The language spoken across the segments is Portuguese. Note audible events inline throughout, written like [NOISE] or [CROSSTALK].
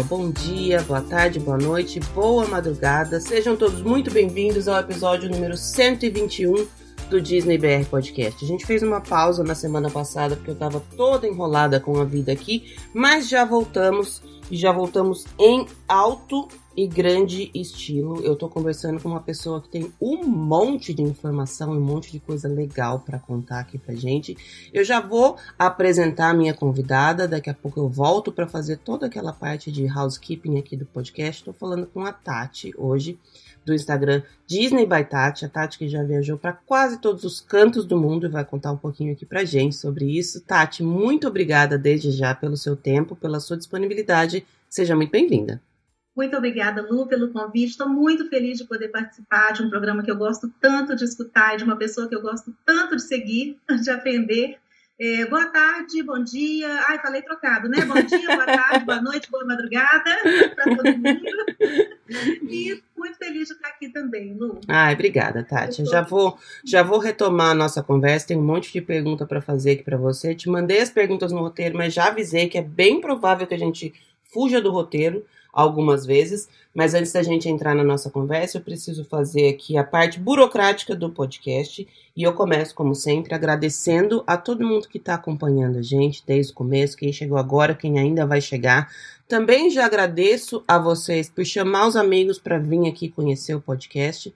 Pessoal. Bom dia, boa tarde, boa noite, boa madrugada. Sejam todos muito bem-vindos ao episódio número 121 do Disney BR Podcast. A gente fez uma pausa na semana passada porque eu tava toda enrolada com a vida aqui, mas já voltamos e já voltamos em alto e grande estilo. Eu tô conversando com uma pessoa que tem um monte de informação, um monte de coisa legal para contar aqui pra gente. Eu já vou apresentar a minha convidada, daqui a pouco eu volto para fazer toda aquela parte de housekeeping aqui do podcast. Tô falando com a Tati hoje do Instagram Disney by Tati, a Tati que já viajou para quase todos os cantos do mundo e vai contar um pouquinho aqui pra gente sobre isso. Tati, muito obrigada desde já pelo seu tempo, pela sua disponibilidade. Seja muito bem-vinda. Muito obrigada, Lu, pelo convite. Estou muito feliz de poder participar de um programa que eu gosto tanto de escutar e de uma pessoa que eu gosto tanto de seguir, [LAUGHS] de aprender. É, boa tarde, bom dia. Ai, falei trocado, né? Bom dia, boa tarde, boa noite, boa madrugada para todo mundo. E muito feliz de estar aqui também, Lu. Ai, obrigada, Tati. Já vou, já vou retomar a nossa conversa. Tem um monte de pergunta para fazer aqui para você. Te mandei as perguntas no roteiro, mas já avisei que é bem provável que a gente fuja do roteiro algumas vezes, mas antes da gente entrar na nossa conversa, eu preciso fazer aqui a parte burocrática do podcast e eu começo, como sempre, agradecendo a todo mundo que está acompanhando a gente desde o começo, quem chegou agora, quem ainda vai chegar. Também já agradeço a vocês por chamar os amigos para vir aqui conhecer o podcast.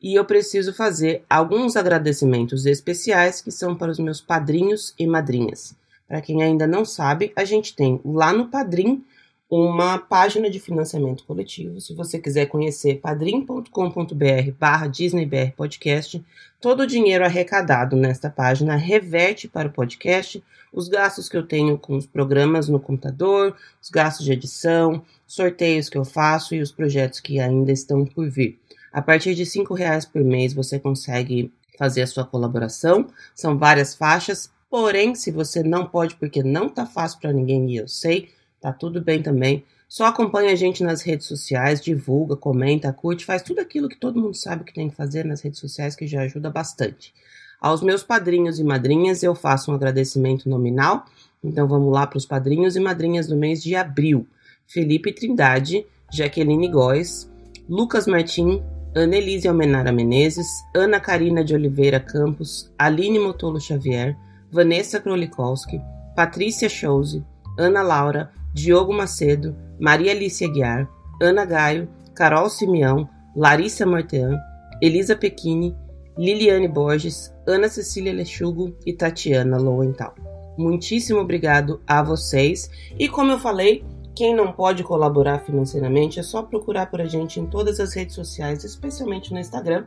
E eu preciso fazer alguns agradecimentos especiais que são para os meus padrinhos e madrinhas. Para quem ainda não sabe, a gente tem lá no Padrim uma página de financiamento coletivo. Se você quiser conhecer padrim.com.br barra DisneyBR Podcast, todo o dinheiro arrecadado nesta página reverte para o podcast os gastos que eu tenho com os programas no computador, os gastos de edição, sorteios que eu faço e os projetos que ainda estão por vir. A partir de R$ reais por mês você consegue fazer a sua colaboração. São várias faixas, porém, se você não pode porque não está fácil para ninguém e eu sei, Tá tudo bem também. Só acompanha a gente nas redes sociais, divulga, comenta, curte, faz tudo aquilo que todo mundo sabe que tem que fazer nas redes sociais, que já ajuda bastante. Aos meus padrinhos e madrinhas, eu faço um agradecimento nominal. Então vamos lá para os padrinhos e madrinhas do mês de abril: Felipe Trindade, Jaqueline Góes, Lucas Martim, Annelise Almenara Menezes, Ana Karina de Oliveira Campos, Aline Motolo Xavier, Vanessa Krolikowski, Patrícia Chose, Ana Laura, Diogo Macedo, Maria Alice Aguiar, Ana Gaio, Carol Simeão, Larissa Martean, Elisa Pequini, Liliane Borges, Ana Cecília Lechugo e Tatiana Lowenthal. Muitíssimo obrigado a vocês. E como eu falei, quem não pode colaborar financeiramente é só procurar por a gente em todas as redes sociais, especialmente no Instagram,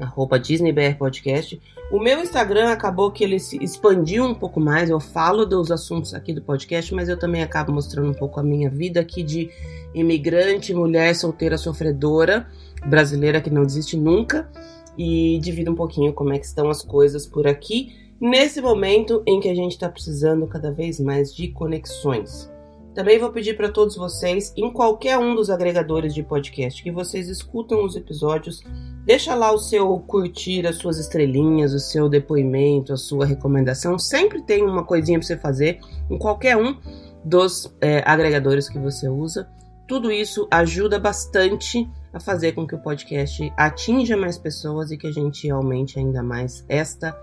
arroba DisneyBR Podcast. O meu Instagram acabou que ele se expandiu um pouco mais, eu falo dos assuntos aqui do podcast, mas eu também acabo mostrando um pouco a minha vida aqui de imigrante, mulher solteira sofredora, brasileira que não desiste nunca, e divido um pouquinho como é que estão as coisas por aqui, nesse momento em que a gente está precisando cada vez mais de conexões. Também vou pedir para todos vocês, em qualquer um dos agregadores de podcast que vocês escutam os episódios, deixa lá o seu curtir, as suas estrelinhas, o seu depoimento, a sua recomendação. Sempre tem uma coisinha para você fazer em qualquer um dos é, agregadores que você usa. Tudo isso ajuda bastante a fazer com que o podcast atinja mais pessoas e que a gente aumente ainda mais esta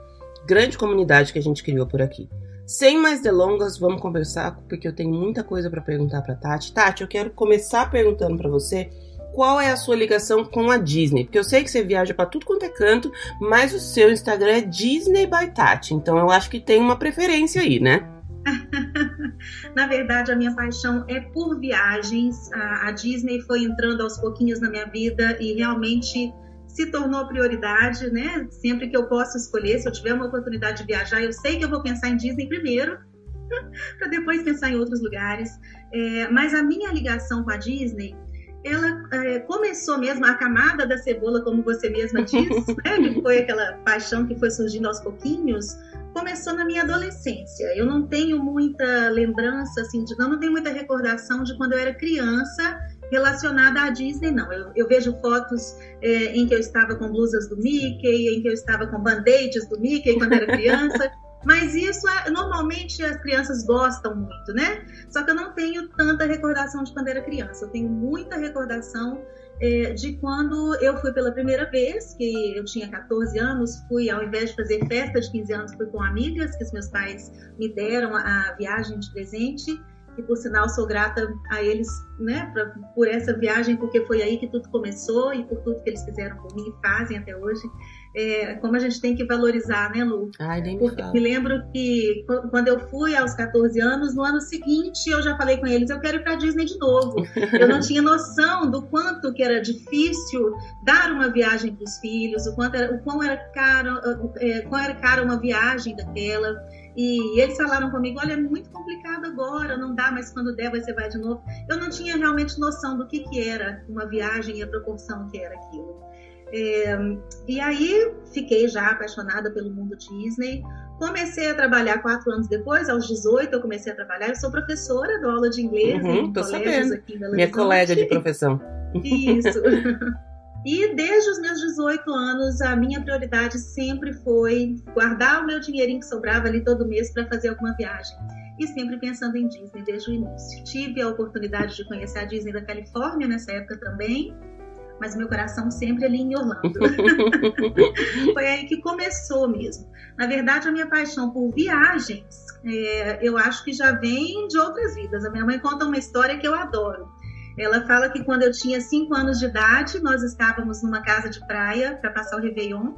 grande comunidade que a gente criou por aqui. Sem mais delongas, vamos conversar, porque eu tenho muita coisa para perguntar para Tati. Tati, eu quero começar perguntando para você qual é a sua ligação com a Disney, porque eu sei que você viaja para tudo quanto é canto, mas o seu Instagram é Disney by Tati, então eu acho que tem uma preferência aí, né? [LAUGHS] na verdade, a minha paixão é por viagens. A, a Disney foi entrando aos pouquinhos na minha vida e realmente se tornou prioridade, né? Sempre que eu posso escolher, se eu tiver uma oportunidade de viajar, eu sei que eu vou pensar em Disney primeiro, [LAUGHS] para depois pensar em outros lugares. É, mas a minha ligação com a Disney, ela é, começou mesmo a camada da cebola, como você mesma disse, [LAUGHS] né? Que foi aquela paixão que foi surgindo aos pouquinhos. Começou na minha adolescência. Eu não tenho muita lembrança, assim, de, não, não tenho muita recordação de quando eu era criança relacionada à Disney, não. Eu, eu vejo fotos é, em que eu estava com blusas do Mickey, em que eu estava com band-aids do Mickey quando era criança. [LAUGHS] Mas isso, é, normalmente as crianças gostam muito, né? Só que eu não tenho tanta recordação de quando era criança. Eu tenho muita recordação é, de quando eu fui pela primeira vez, que eu tinha 14 anos, fui, ao invés de fazer festa de 15 anos, fui com amigas, que os meus pais me deram a, a viagem de presente e por sinal sou grata a eles, né, pra, por essa viagem, porque foi aí que tudo começou e por tudo que eles fizeram por mim e fazem até hoje. É, como a gente tem que valorizar, né, Lu? Ai, nem porque me, me lembro que quando eu fui aos 14 anos, no ano seguinte eu já falei com eles, eu quero ir para Disney de novo. [LAUGHS] eu não tinha noção do quanto que era difícil dar uma viagem para os filhos, o quanto era, o quão era caro, é, quão era cara uma viagem daquela. E eles falaram comigo: olha, é muito complicado agora, não dá, mas quando der você vai de novo. Eu não tinha realmente noção do que, que era uma viagem e a proporção que era aquilo. É, e aí fiquei já apaixonada pelo mundo Disney. Comecei a trabalhar quatro anos depois, aos 18 eu comecei a trabalhar. Eu sou professora, dou aula de inglês uhum, em colégios aqui em Belo Minha colega de profissão. Isso. [LAUGHS] E desde os meus 18 anos, a minha prioridade sempre foi guardar o meu dinheirinho que sobrava ali todo mês para fazer alguma viagem. E sempre pensando em Disney desde o início. Tive a oportunidade de conhecer a Disney da Califórnia nessa época também, mas meu coração sempre ali em Orlando. [LAUGHS] foi aí que começou mesmo. Na verdade, a minha paixão por viagens, é, eu acho que já vem de outras vidas. A minha mãe conta uma história que eu adoro. Ela fala que quando eu tinha cinco anos de idade, nós estávamos numa casa de praia para passar o Réveillon.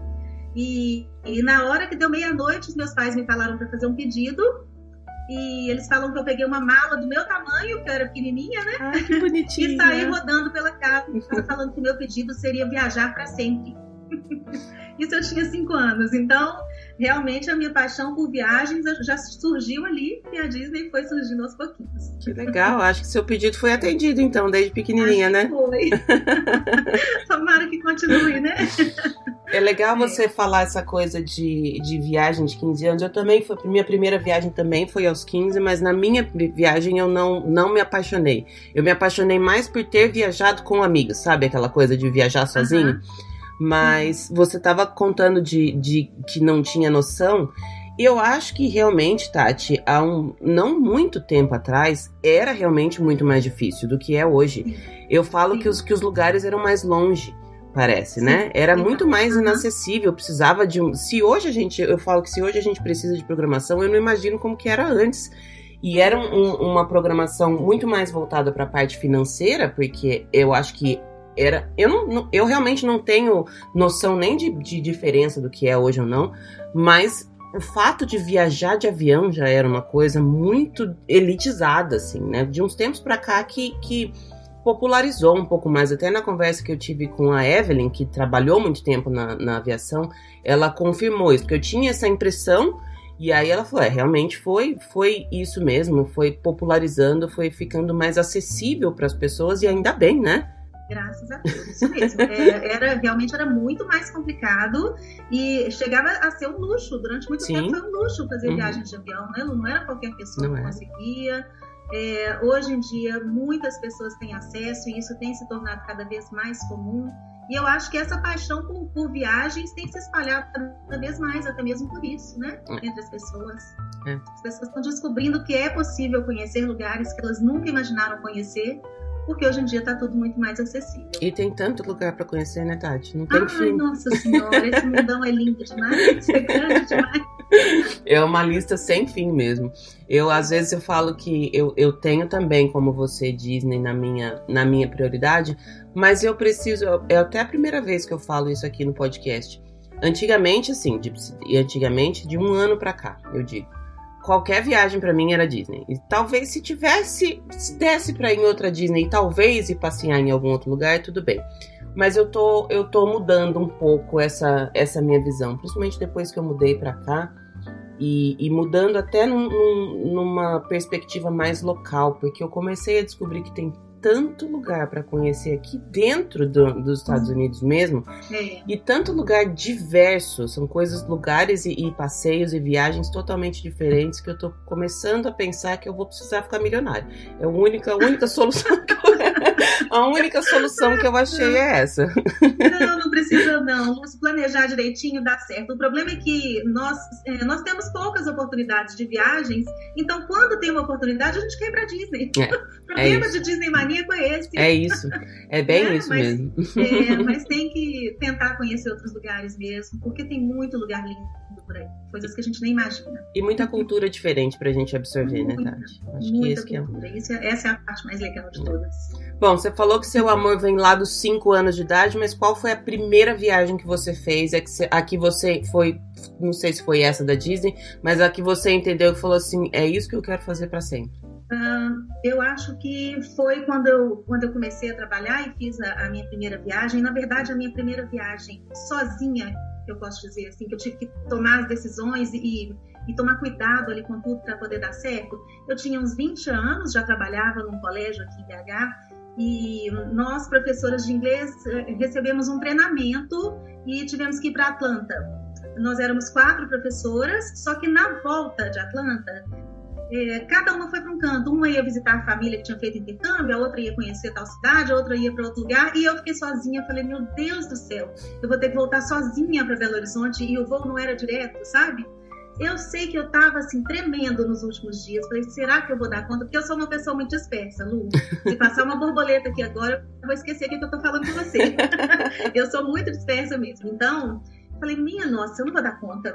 E, e na hora que deu meia-noite, os meus pais me falaram para fazer um pedido. E eles falam que eu peguei uma mala do meu tamanho, que eu era pequenininha, né? Ai, que bonitinha. [LAUGHS] e saí rodando pela casa, falando que o meu pedido seria viajar para sempre. [LAUGHS] Isso eu tinha cinco anos. Então, realmente a minha paixão por viagens já surgiu ali e a Disney foi surgindo aos pouquinhos. Que legal, acho que seu pedido foi atendido então, desde pequenininha, né? Foi. [LAUGHS] Tomara que continue, né? É legal é. você falar essa coisa de, de viagem de 15 anos. Eu também foi minha primeira viagem também foi aos 15, mas na minha viagem eu não não me apaixonei. Eu me apaixonei mais por ter viajado com amigos, sabe aquela coisa de viajar sozinho? Uhum. Mas você estava contando de, de que não tinha noção. E eu acho que realmente, Tati, há um não muito tempo atrás, era realmente muito mais difícil do que é hoje. Eu falo que os, que os lugares eram mais longe, parece, né? Era muito mais inacessível, precisava de um. Se hoje a gente, eu falo que se hoje a gente precisa de programação, eu não imagino como que era antes. E era um, uma programação muito mais voltada para a parte financeira, porque eu acho que era. Eu, não, eu realmente não tenho noção nem de, de diferença do que é hoje ou não, mas o fato de viajar de avião já era uma coisa muito elitizada, assim, né? De uns tempos para cá que, que popularizou um pouco mais. Até na conversa que eu tive com a Evelyn, que trabalhou muito tempo na, na aviação, ela confirmou isso, porque eu tinha essa impressão. E aí ela falou, é, realmente foi, foi isso mesmo, foi popularizando, foi ficando mais acessível para as pessoas e ainda bem, né? Graças a Deus, isso mesmo. É, era, realmente era muito mais complicado e chegava a ser um luxo. Durante muito Sim. tempo foi um luxo fazer uhum. viagem de avião, né? Não era qualquer pessoa Não que é. conseguia. É, hoje em dia, muitas pessoas têm acesso e isso tem se tornado cada vez mais comum. E eu acho que essa paixão por, por viagens tem se espalhado cada vez mais, até mesmo por isso, né? É. Entre as pessoas. É. As pessoas estão descobrindo que é possível conhecer lugares que elas nunca imaginaram conhecer porque hoje em dia está tudo muito mais acessível. E tem tanto lugar para conhecer, né, Tati? Não tem Ai, fim. nossa senhora, esse mundão é lindo demais, é grande demais. [LAUGHS] É uma lista sem fim mesmo. Eu, às vezes, eu falo que eu, eu tenho também, como você, Disney, na minha, na minha prioridade, mas eu preciso. É até a primeira vez que eu falo isso aqui no podcast. Antigamente, assim, de, antigamente, de um ano para cá, eu digo qualquer viagem para mim era Disney. E talvez se tivesse, se desse para ir em outra Disney, talvez ir passear em algum outro lugar, tudo bem. Mas eu tô, eu tô mudando um pouco essa, essa minha visão, principalmente depois que eu mudei para cá. E, e, mudando até num, num, numa perspectiva mais local, porque eu comecei a descobrir que tem tanto lugar para conhecer aqui dentro do, dos Estados Unidos mesmo é. e tanto lugar diverso são coisas lugares e, e, passeios e viagens totalmente diferentes que eu tô começando a pensar que eu vou precisar ficar milionário é a única a [LAUGHS] única solução que eu, [LAUGHS] a única solução que eu achei é essa. Não, não precisa não. Se planejar direitinho dá certo. O problema é que nós, é, nós temos poucas oportunidades de viagens, então quando tem uma oportunidade a gente quer ir pra Disney. É, [LAUGHS] o problema é de Disney maníaco é esse. É isso. É bem é, isso mas, mesmo. É, [LAUGHS] mas tem que tentar conhecer outros lugares mesmo, porque tem muito lugar lindo por aí. Coisas que a gente nem imagina. E muita cultura diferente pra gente absorver, muita, né, Tati? Acho que esse cultura. Que é... Isso, é, essa é a parte mais legal de todas. Bom, você falou que seu amor vem lá dos 5 anos de idade, mas qual foi a primeira viagem que você fez? É que você, a que você foi, não sei se foi essa da Disney, mas a que você entendeu e falou assim: é isso que eu quero fazer para sempre? Uh, eu acho que foi quando eu, quando eu comecei a trabalhar e fiz a, a minha primeira viagem. Na verdade, a minha primeira viagem sozinha eu posso dizer assim, que eu tive que tomar as decisões e, e tomar cuidado ali com tudo para poder dar certo. Eu tinha uns 20 anos, já trabalhava num colégio aqui em BH, e nós, professoras de inglês, eh, recebemos um treinamento e tivemos que ir para Atlanta. Nós éramos quatro professoras, só que na volta de Atlanta, é, cada uma foi para um canto. Uma ia visitar a família que tinha feito intercâmbio, a outra ia conhecer tal cidade, a outra ia para outro lugar. E eu fiquei sozinha. Falei, meu Deus do céu, eu vou ter que voltar sozinha para Belo Horizonte e o voo não era direto, sabe? Eu sei que eu estava assim tremendo nos últimos dias. Falei, será que eu vou dar conta? Porque eu sou uma pessoa muito dispersa, Lu. Se passar uma borboleta aqui agora, eu vou esquecer o que eu estou falando com você. eu sou muito dispersa mesmo. Então, falei, minha nossa, eu não vou dar conta.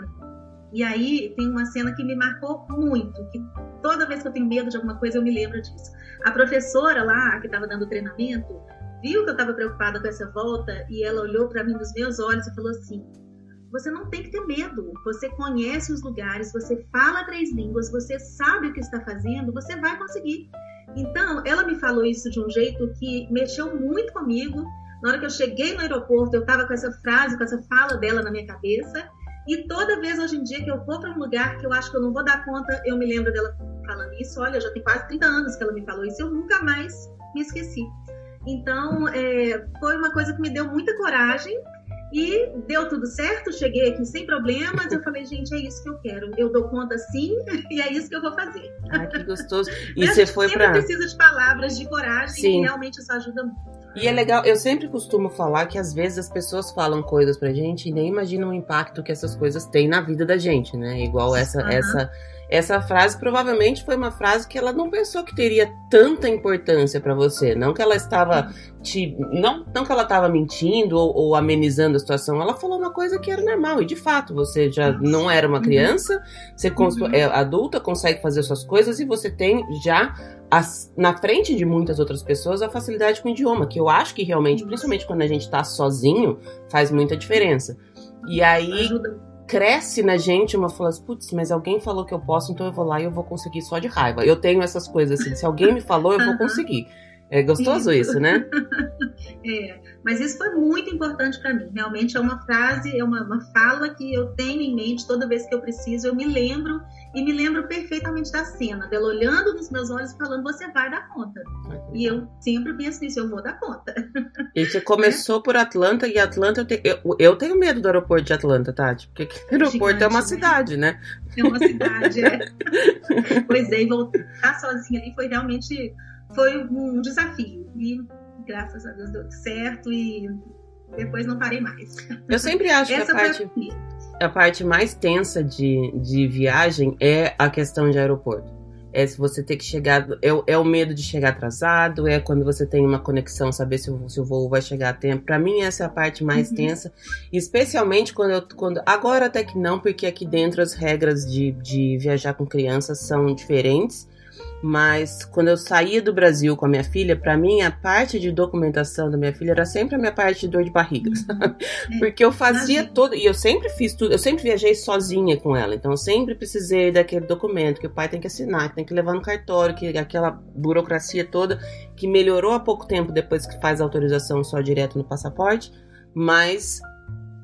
E aí tem uma cena que me marcou muito, que toda vez que eu tenho medo de alguma coisa eu me lembro disso. A professora lá que estava dando treinamento viu que eu estava preocupada com essa volta e ela olhou para mim nos meus olhos e falou assim: você não tem que ter medo. Você conhece os lugares, você fala três línguas, você sabe o que está fazendo, você vai conseguir. Então, ela me falou isso de um jeito que mexeu muito comigo. Na hora que eu cheguei no aeroporto, eu estava com essa frase, com essa fala dela na minha cabeça. E toda vez hoje em dia que eu vou para um lugar que eu acho que eu não vou dar conta, eu me lembro dela falando isso. Olha, já tem quase 30 anos que ela me falou isso, eu nunca mais me esqueci. Então, é, foi uma coisa que me deu muita coragem e deu tudo certo. Cheguei aqui sem problemas. Eu falei, gente, é isso que eu quero. Eu dou conta sim [LAUGHS] e é isso que eu vou fazer. Ai, que gostoso. [LAUGHS] E você foi para. precisa de palavras de coragem sim. e realmente isso ajuda muito. E é legal, eu sempre costumo falar que às vezes as pessoas falam coisas pra gente e nem imaginam o impacto que essas coisas têm na vida da gente, né? Igual essa, uhum. essa, essa frase provavelmente foi uma frase que ela não pensou que teria tanta importância para você. Não que ela estava te. Não, não que ela estava mentindo ou, ou, amenizando a situação. Ela falou uma coisa que era normal. E de fato, você já não era uma uhum. criança, você uhum. é adulta, consegue fazer suas coisas e você tem já as, na frente de muitas outras pessoas a facilidade com o idioma, que eu acho que realmente, principalmente quando a gente tá sozinho, faz muita diferença. E aí Ajuda. Cresce na gente uma fala assim, putz, mas alguém falou que eu posso, então eu vou lá e eu vou conseguir só de raiva. Eu tenho essas coisas assim, se alguém me falou, eu vou conseguir. É gostoso isso, isso né? [LAUGHS] é, mas isso foi muito importante para mim. Realmente é uma frase, é uma, uma fala que eu tenho em mente toda vez que eu preciso. Eu me lembro e me lembro perfeitamente da cena, dela olhando nos meus olhos e falando: Você vai dar conta. E eu sempre penso nisso: Eu vou dar conta. E você começou é. por Atlanta, e Atlanta, eu, te, eu, eu, tenho medo do aeroporto de Atlanta, Tati, porque o aeroporto Gigante, é uma né? cidade, né? É uma cidade, é. [LAUGHS] pois é, e voltar sozinha ali foi realmente foi um desafio. E graças a Deus deu certo e depois não parei mais. Eu sempre acho Essa que a parte, a parte mais tensa de, de viagem é a questão de aeroporto. É se você ter que chegar. É, é o medo de chegar atrasado, é quando você tem uma conexão, saber se o, se o voo vai chegar a tempo. Para mim, essa é a parte mais uhum. tensa. Especialmente quando eu. Quando, agora até que não, porque aqui dentro as regras de, de viajar com crianças são diferentes. Mas quando eu saía do Brasil com a minha filha, para mim a parte de documentação da minha filha era sempre a minha parte de dor de barriga, uhum. sabe? É. Porque eu fazia todo, e eu sempre fiz tudo, eu sempre viajei sozinha com ela, então eu sempre precisei daquele documento que o pai tem que assinar, que tem que levar no cartório, que aquela burocracia toda que melhorou há pouco tempo depois que faz a autorização só direto no passaporte, mas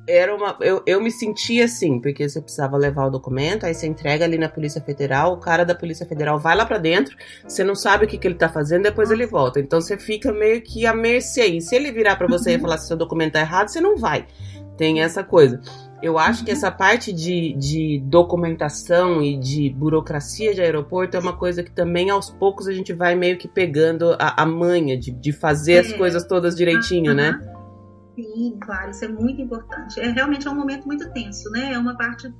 era uma. Eu, eu me sentia assim, porque você precisava levar o documento, aí você entrega ali na Polícia Federal, o cara da Polícia Federal vai lá para dentro, você não sabe o que, que ele tá fazendo, depois ele volta. Então você fica meio que à mercê. E se ele virar para você e falar se seu documento tá errado, você não vai. Tem essa coisa. Eu acho que essa parte de, de documentação e de burocracia de aeroporto é uma coisa que também aos poucos a gente vai meio que pegando a, a manha de, de fazer é. as coisas todas direitinho, né? Sim, claro, isso é muito importante. É realmente é um momento muito tenso, né? É uma parte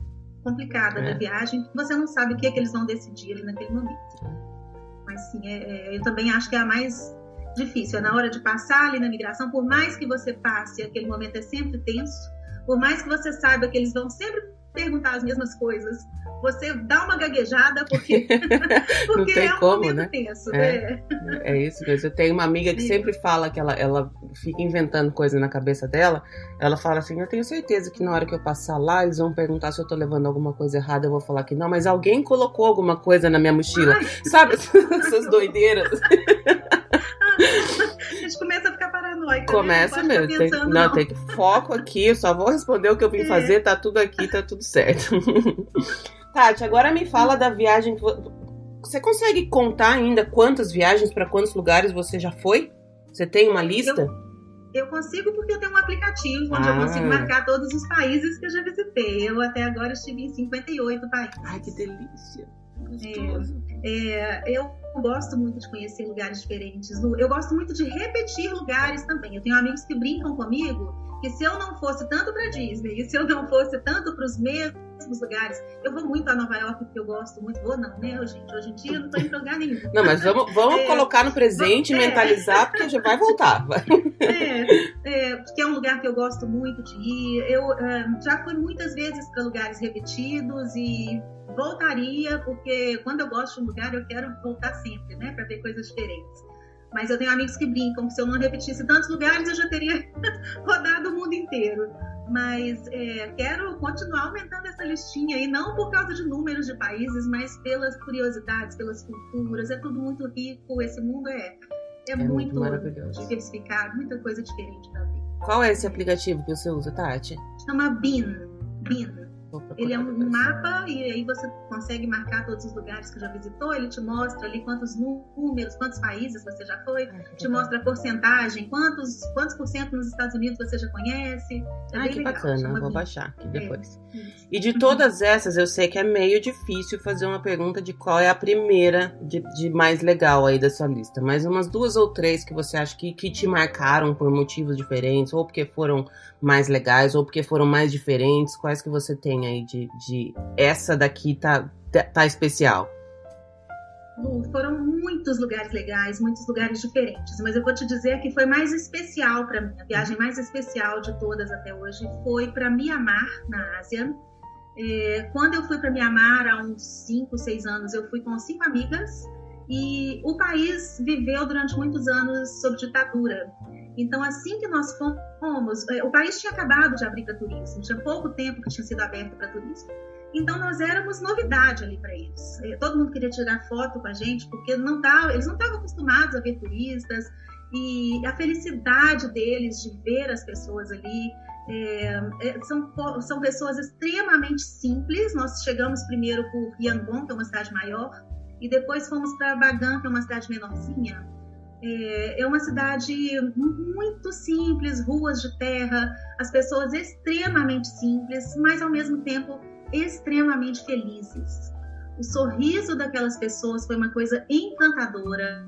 complicada é. da viagem, você não sabe o que, é que eles vão decidir ali naquele momento. Mas sim, é, é, eu também acho que é a mais difícil. É na hora de passar ali na migração, por mais que você passe, aquele momento é sempre tenso por mais que você saiba que eles vão sempre perguntar as mesmas coisas, você dá uma gaguejada porque, [LAUGHS] porque é um como, né? tenso. É, né? é isso mesmo. Eu tenho uma amiga que sempre fala que ela, ela fica inventando coisa na cabeça dela. Ela fala assim: Eu tenho certeza que na hora que eu passar lá, eles vão perguntar se eu tô levando alguma coisa errada. Eu vou falar que não, mas alguém colocou alguma coisa na minha mochila. Ai. Sabe essas doideiras? [LAUGHS] a gente começa a ficar paranoica. Né? Começa mesmo. Tem, não, não, tem que foco aqui, eu só vou responder o que eu vim é. fazer, tá tudo aqui, tá tudo certo. [LAUGHS] Tati, agora me fala da viagem que você consegue contar ainda quantas viagens para quantos lugares você já foi? Você tem uma lista? Eu, eu consigo porque eu tenho um aplicativo onde ah. eu consigo marcar todos os países que eu já visitei. Eu até agora estive em 58 países. Ai, que delícia. É, é, eu gosto muito de conhecer lugares diferentes. Eu gosto muito de repetir lugares também. Eu tenho amigos que brincam comigo que se eu não fosse tanto para Disney e se eu não fosse tanto para os mesmos lugares, eu vou muito a Nova York porque eu gosto muito. Vou não, né, gente? Hoje em dia eu não estou indo lugar nenhum. Não, mas vamos, vamos é, colocar no presente, vamos, é. mentalizar, porque já vai voltar. [LAUGHS] É, é, porque é um lugar que eu gosto muito de ir. Eu é, já fui muitas vezes para lugares repetidos e voltaria, porque quando eu gosto de um lugar, eu quero voltar sempre, né, para ver coisas diferentes. Mas eu tenho amigos que brincam que se eu não repetisse tantos lugares, eu já teria [LAUGHS] rodado o mundo inteiro. Mas é, quero continuar aumentando essa listinha aí, não por causa de números de países, mas pelas curiosidades, pelas culturas. É tudo muito rico, esse mundo é, é, é muito, muito diversificado, muita coisa diferente para ver. Qual é esse aplicativo que você usa, Tati? Chama BIN. BIN. Ele é um mapa e aí você consegue marcar todos os lugares que já visitou. Ele te mostra ali quantos números, quantos países você já foi, ah, te mostra a porcentagem, quantos, quantos por cento nos Estados Unidos você já conhece. É ah, que legal, bacana, vou baixar aqui depois. É, e de todas essas, eu sei que é meio difícil fazer uma pergunta de qual é a primeira de, de mais legal aí da sua lista, mas umas duas ou três que você acha que, que te marcaram por motivos diferentes, ou porque foram mais legais, ou porque foram mais diferentes, quais que você tem aí de, de essa daqui tá, tá especial? foram muitos lugares legais, muitos lugares diferentes, mas eu vou te dizer que foi mais especial para mim. A viagem mais especial de todas até hoje foi para Mianmar, na Ásia. É, quando eu fui para Mianmar há uns 5, 6 anos, eu fui com cinco amigas e o país viveu durante muitos anos sob ditadura. Então, assim que nós fomos, é, o país tinha acabado de abrir para turismo, tinha pouco tempo que tinha sido aberto para turismo. Então, nós éramos novidade ali para eles. É, todo mundo queria tirar foto com a gente, porque não tava, eles não estavam acostumados a ver turistas, e a felicidade deles de ver as pessoas ali. É, é, são, são pessoas extremamente simples. Nós chegamos primeiro por Yangon, que é uma cidade maior, e depois fomos para Bagan, que é uma cidade menorzinha. É, é uma cidade muito simples, ruas de terra, as pessoas extremamente simples, mas ao mesmo tempo extremamente felizes. O sorriso daquelas pessoas foi uma coisa encantadora.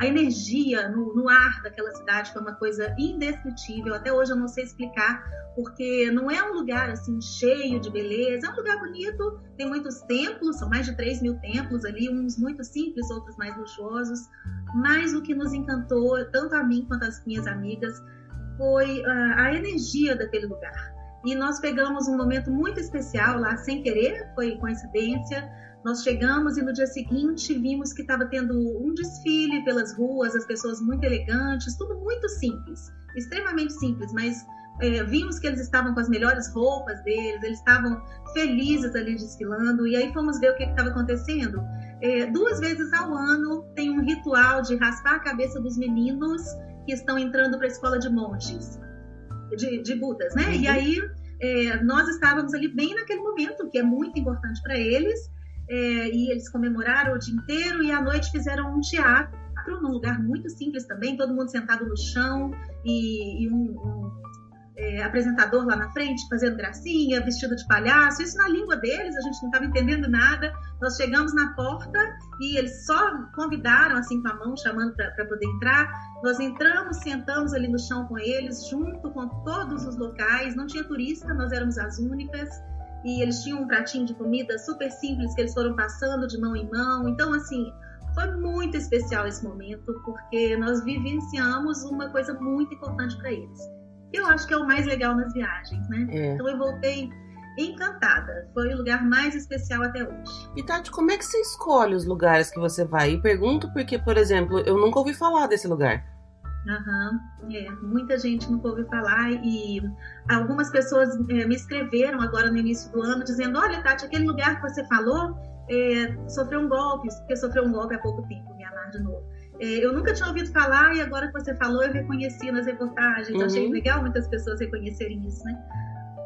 A energia no, no, ar daquela cidade foi uma coisa indescritível. Até hoje eu não sei explicar, porque não é um lugar assim cheio de beleza. É um lugar bonito, tem muitos templos, são mais de 3 mil templos ali, uns muito simples, outros mais luxuosos. Mas o que nos encantou, tanto a mim quanto as minhas amigas, foi uh, a energia daquele lugar. E nós pegamos um momento muito especial lá, sem querer, foi coincidência. Nós chegamos e no dia seguinte vimos que estava tendo um desfile pelas ruas, as pessoas muito elegantes, tudo muito simples, extremamente simples, mas é, vimos que eles estavam com as melhores roupas deles, eles estavam felizes ali desfilando, e aí fomos ver o que estava acontecendo. É, duas vezes ao ano tem um ritual de raspar a cabeça dos meninos que estão entrando para a escola de monges, de, de Budas, né? Uhum. E aí é, nós estávamos ali bem naquele momento, que é muito importante para eles, é, e eles comemoraram o dia inteiro e à noite fizeram um teatro num lugar muito simples também, todo mundo sentado no chão e, e um, um é, apresentador lá na frente, fazendo gracinha, vestido de palhaço, isso na língua deles, a gente não estava entendendo nada. Nós chegamos na porta e eles só convidaram, assim, com a mão, chamando para poder entrar. Nós entramos, sentamos ali no chão com eles, junto com todos os locais, não tinha turista, nós éramos as únicas. E eles tinham um pratinho de comida super simples que eles foram passando de mão em mão. Então, assim, foi muito especial esse momento, porque nós vivenciamos uma coisa muito importante para eles eu acho que é o mais legal nas viagens, né? É. Então eu voltei encantada. Foi o lugar mais especial até hoje. E Tati, como é que você escolhe os lugares que você vai? E pergunto porque, por exemplo, eu nunca ouvi falar desse lugar. Aham, uhum, é, muita gente nunca ouviu falar e algumas pessoas é, me escreveram agora no início do ano dizendo, olha Tati, aquele lugar que você falou é, sofreu um golpe, porque sofreu um golpe há pouco tempo, me amar de novo. É, eu nunca tinha ouvido falar e agora que você falou, eu reconheci nas reportagens. Uhum. Achei legal muitas pessoas reconhecerem isso, né?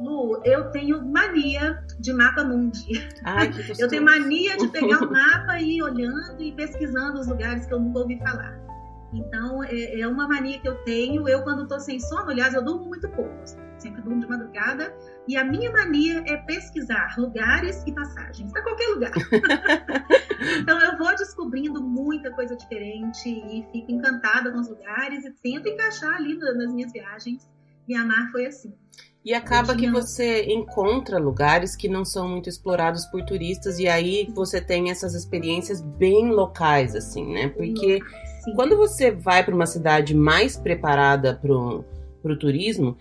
Lu, eu tenho mania de mapa mundi. Ai, [LAUGHS] eu tenho mania de pegar o [LAUGHS] mapa e ir olhando e pesquisando os lugares que eu nunca ouvi falar. Então, é, é uma mania que eu tenho. Eu, quando estou sem sono, aliás, eu durmo muito pouco. Sempre durmo de madrugada. E a minha mania é pesquisar lugares e passagens para qualquer lugar. [LAUGHS] então eu vou descobrindo muita coisa diferente e fico encantada com os lugares e tento encaixar ali nas minhas viagens. Minha mar foi assim. E acaba tinha... que você encontra lugares que não são muito explorados por turistas e aí você tem essas experiências bem locais, assim, né? Porque Sim. Quando você vai para uma cidade mais preparada para o turismo,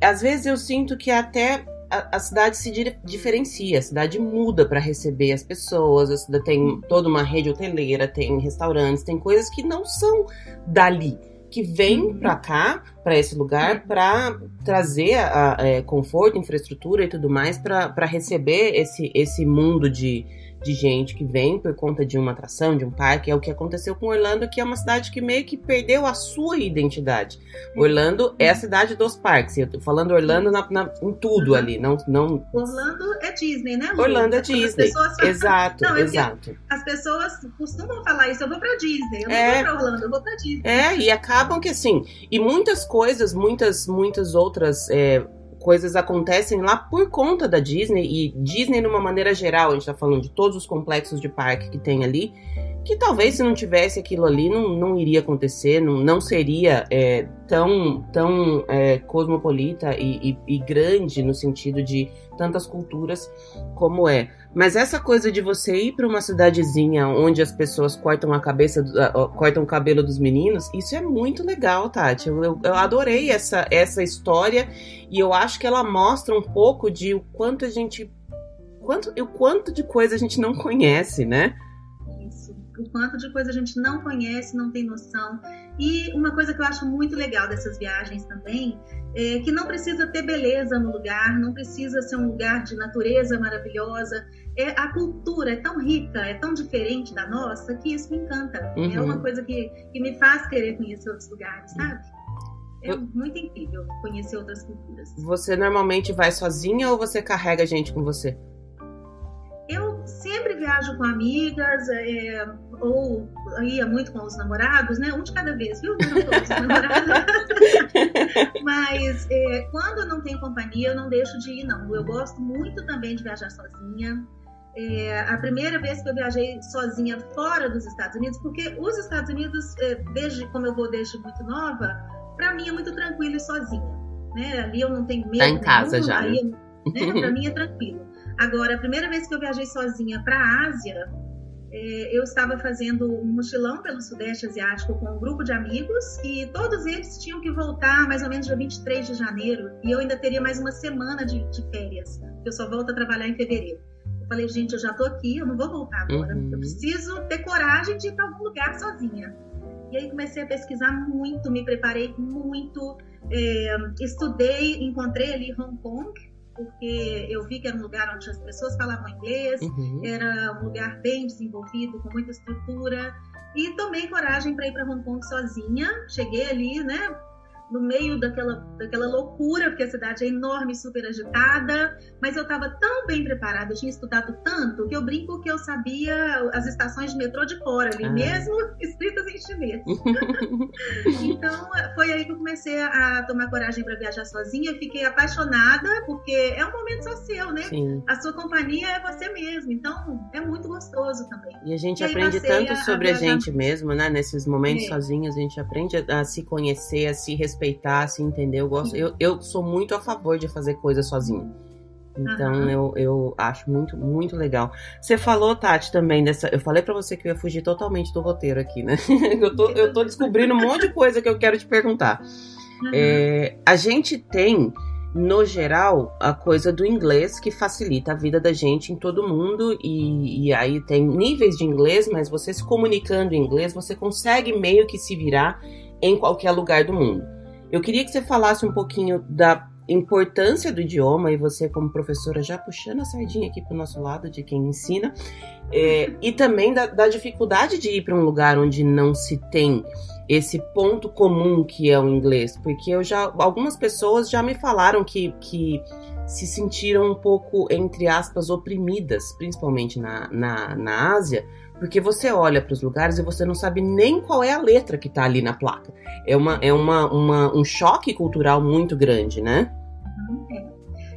às vezes eu sinto que até a, a cidade se di diferencia, a cidade muda para receber as pessoas, a cidade tem toda uma rede hoteleira, tem restaurantes, tem coisas que não são dali, que vêm uhum. para cá, para esse lugar, para trazer a, a, é, conforto, infraestrutura e tudo mais para receber esse, esse mundo de, de gente que vem por conta de uma atração, de um parque. É o que aconteceu com Orlando, que é uma cidade que meio que perdeu a sua identidade. Orlando é a cidade dos parques. Eu tô falando Orlando na, na, em tudo ali, não, não. Orlando é Disney, né? Lu? Orlando é Disney. Pessoas... Exato, não, é exato. As pessoas costumam falar isso. Eu vou para Disney. Eu não é... vou para Orlando. Eu vou para Disney. É e acabam que assim e muitas coisas, muitas, muitas outras é, coisas acontecem lá por conta da Disney e Disney, de uma maneira geral, a gente tá falando de todos os complexos de parque que tem ali, que talvez se não tivesse aquilo ali não, não iria acontecer, não, não seria é, tão, tão é, cosmopolita e, e, e, grande no sentido de tantas culturas como é. Mas essa coisa de você ir para uma cidadezinha onde as pessoas cortam a cabeça, cortam o cabelo dos meninos, isso é muito legal, Tati. Eu, eu, eu adorei essa, essa história e eu acho que ela mostra um pouco de o quanto a gente. Quanto, o quanto de coisa a gente não conhece, né? O quanto de coisa a gente não conhece, não tem noção. E uma coisa que eu acho muito legal dessas viagens também é que não precisa ter beleza no lugar, não precisa ser um lugar de natureza maravilhosa. É, a cultura é tão rica, é tão diferente da nossa, que isso me encanta. Uhum. É uma coisa que, que me faz querer conhecer outros lugares, sabe? É muito incrível conhecer outras culturas. Você normalmente vai sozinha ou você carrega gente com você? Viajo com amigas, é, ou ia muito com os namorados, né? Um de cada vez, viu? Não todos os [LAUGHS] namorados. Mas é, quando eu não tenho companhia, eu não deixo de ir, não. Eu gosto muito também de viajar sozinha. É, a primeira vez que eu viajei sozinha fora dos Estados Unidos, porque os Estados Unidos, é, desde como eu vou desde muito nova, para mim é muito tranquilo ir sozinha. Né? Ali eu não tenho medo. Tá em casa nenhum, já. Aí, né? Para mim é [LAUGHS] tranquilo. Agora, a primeira vez que eu viajei sozinha para a Ásia, é, eu estava fazendo um mochilão pelo Sudeste Asiático com um grupo de amigos e todos eles tinham que voltar mais ou menos dia 23 de janeiro e eu ainda teria mais uma semana de, de férias, eu só volto a trabalhar em fevereiro. Eu falei, gente, eu já tô aqui, eu não vou voltar agora, uhum. eu preciso ter coragem de ir para algum lugar sozinha. E aí comecei a pesquisar muito, me preparei muito, é, estudei, encontrei ali Hong Kong, porque eu vi que era um lugar onde as pessoas falavam inglês, uhum. era um lugar bem desenvolvido, com muita estrutura. E tomei coragem para ir para Hong Kong sozinha. Cheguei ali, né? No meio daquela, daquela loucura, porque a cidade é enorme, super agitada, mas eu estava tão bem preparada, eu tinha estudado tanto, que eu brinco que eu sabia as estações de metrô de cor ali, ah. mesmo [LAUGHS] escritas em chinês. [LAUGHS] então, foi aí que eu comecei a tomar coragem para viajar sozinha, fiquei apaixonada, porque é um momento só seu, né? Sim. A sua companhia é você mesmo, então é muito gostoso também. E a gente e aprende tanto sobre a, a, gente mesmo, né? Nesses momentos é. sozinhos, a gente aprende a, a se conhecer, a se respeitar respeitar, se entender. Eu gosto. Eu, eu sou muito a favor de fazer coisa sozinho. Então uhum. eu, eu acho muito, muito legal. Você falou, Tati, também dessa. Eu falei para você que eu ia fugir totalmente do roteiro aqui, né? [LAUGHS] eu, tô, eu tô descobrindo um monte de coisa que eu quero te perguntar. Uhum. É, a gente tem, no geral, a coisa do inglês que facilita a vida da gente em todo mundo. E, e aí tem níveis de inglês, mas você se comunicando em inglês, você consegue meio que se virar em qualquer lugar do mundo. Eu queria que você falasse um pouquinho da importância do idioma, e você, como professora, já puxando a sardinha aqui para o nosso lado de quem ensina, é, e também da, da dificuldade de ir para um lugar onde não se tem esse ponto comum que é o inglês, porque eu já algumas pessoas já me falaram que, que se sentiram um pouco entre aspas oprimidas, principalmente na, na, na Ásia, porque você olha para os lugares e você não sabe nem qual é a letra que está ali na placa. É, uma, é uma, uma, um choque cultural muito grande, né?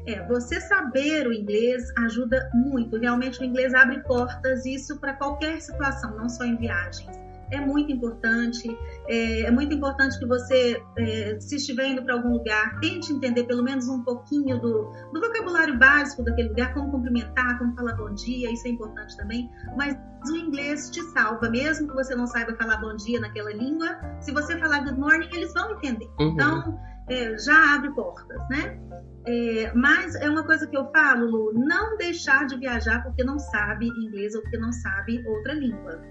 É. é, você saber o inglês ajuda muito. Realmente o inglês abre portas, isso para qualquer situação, não só em viagens é muito importante. É, é muito importante que você, é, se estiver indo para algum lugar, tente entender pelo menos um pouquinho do, do, vocabulário básico daquele lugar, como cumprimentar, como falar bom dia, isso é importante também. Mas o inglês te salva, mesmo que você não saiba falar bom dia naquela língua. Se você falar good morning, eles vão entender. Uhum. Então, é, já abre portas, né? É, mas é uma coisa que eu falo, Lu, não deixar de viajar porque não sabe inglês ou porque não sabe outra língua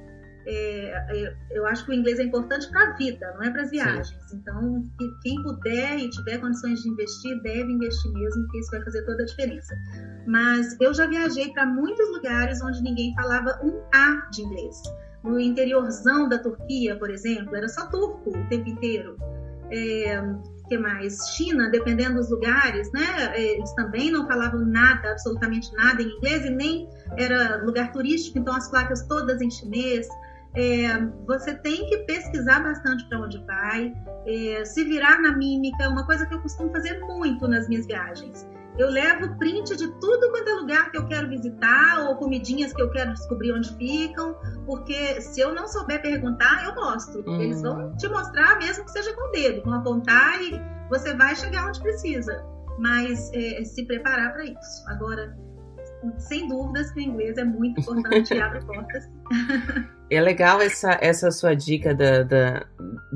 é, é, eu acho que o inglês é importante para a vida, não é para as viagens. Sim. Então, quem puder e tiver condições de investir, deve investir mesmo, porque isso vai fazer toda a diferença. Mas eu já viajei para muitos lugares onde ninguém falava um A de inglês. No interiorzão da Turquia, por exemplo, era só turco o tempo inteiro. É, que mais? China, dependendo dos lugares, né? É, eles também não falavam nada, absolutamente nada em inglês e nem era lugar turístico, então as placas todas em chinês. É, você tem que pesquisar bastante para onde vai, é, se virar na mímica, uma coisa que eu costumo fazer muito nas minhas viagens. Eu levo print de tudo quanto é lugar que eu quero visitar ou comidinhas que eu quero descobrir onde ficam, porque se eu não souber perguntar, eu mostro. Uhum. Eles vão te mostrar, mesmo que seja com o dedo, vão apontar e você vai chegar onde precisa. Mas é, se preparar para isso. Agora, sem dúvidas que o inglês é muito importante e abre [LAUGHS] portas. [LAUGHS] É legal essa, essa sua dica da, da,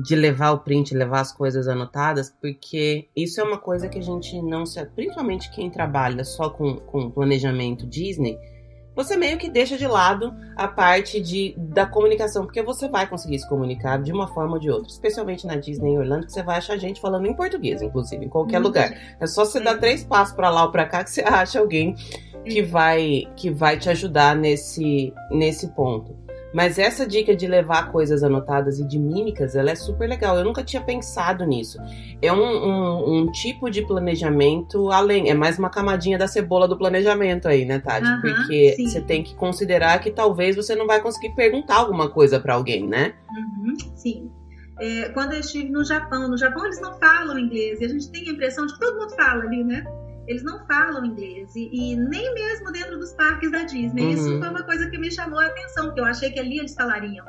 de levar o print, levar as coisas anotadas, porque isso é uma coisa que a gente não se. Principalmente quem trabalha só com, com planejamento Disney, você meio que deixa de lado a parte de, da comunicação, porque você vai conseguir se comunicar de uma forma ou de outra, especialmente na Disney em Orlando, que você vai achar gente falando em português, inclusive, em qualquer uhum. lugar. É só você dar três passos para lá ou para cá que você acha alguém que vai que vai te ajudar nesse nesse ponto. Mas essa dica de levar coisas anotadas e de mímicas, ela é super legal. Eu nunca tinha pensado nisso. É um, um, um tipo de planejamento além, é mais uma camadinha da cebola do planejamento aí, né, Tati? Uhum, Porque sim. você tem que considerar que talvez você não vai conseguir perguntar alguma coisa para alguém, né? Uhum, sim. É, quando eu estive no Japão, no Japão eles não falam inglês e a gente tem a impressão de que todo mundo fala ali, né? Eles não falam inglês e, e, nem mesmo dentro dos parques da Disney. Uhum. Isso foi uma coisa que me chamou a atenção, porque eu achei que ali eles falariam.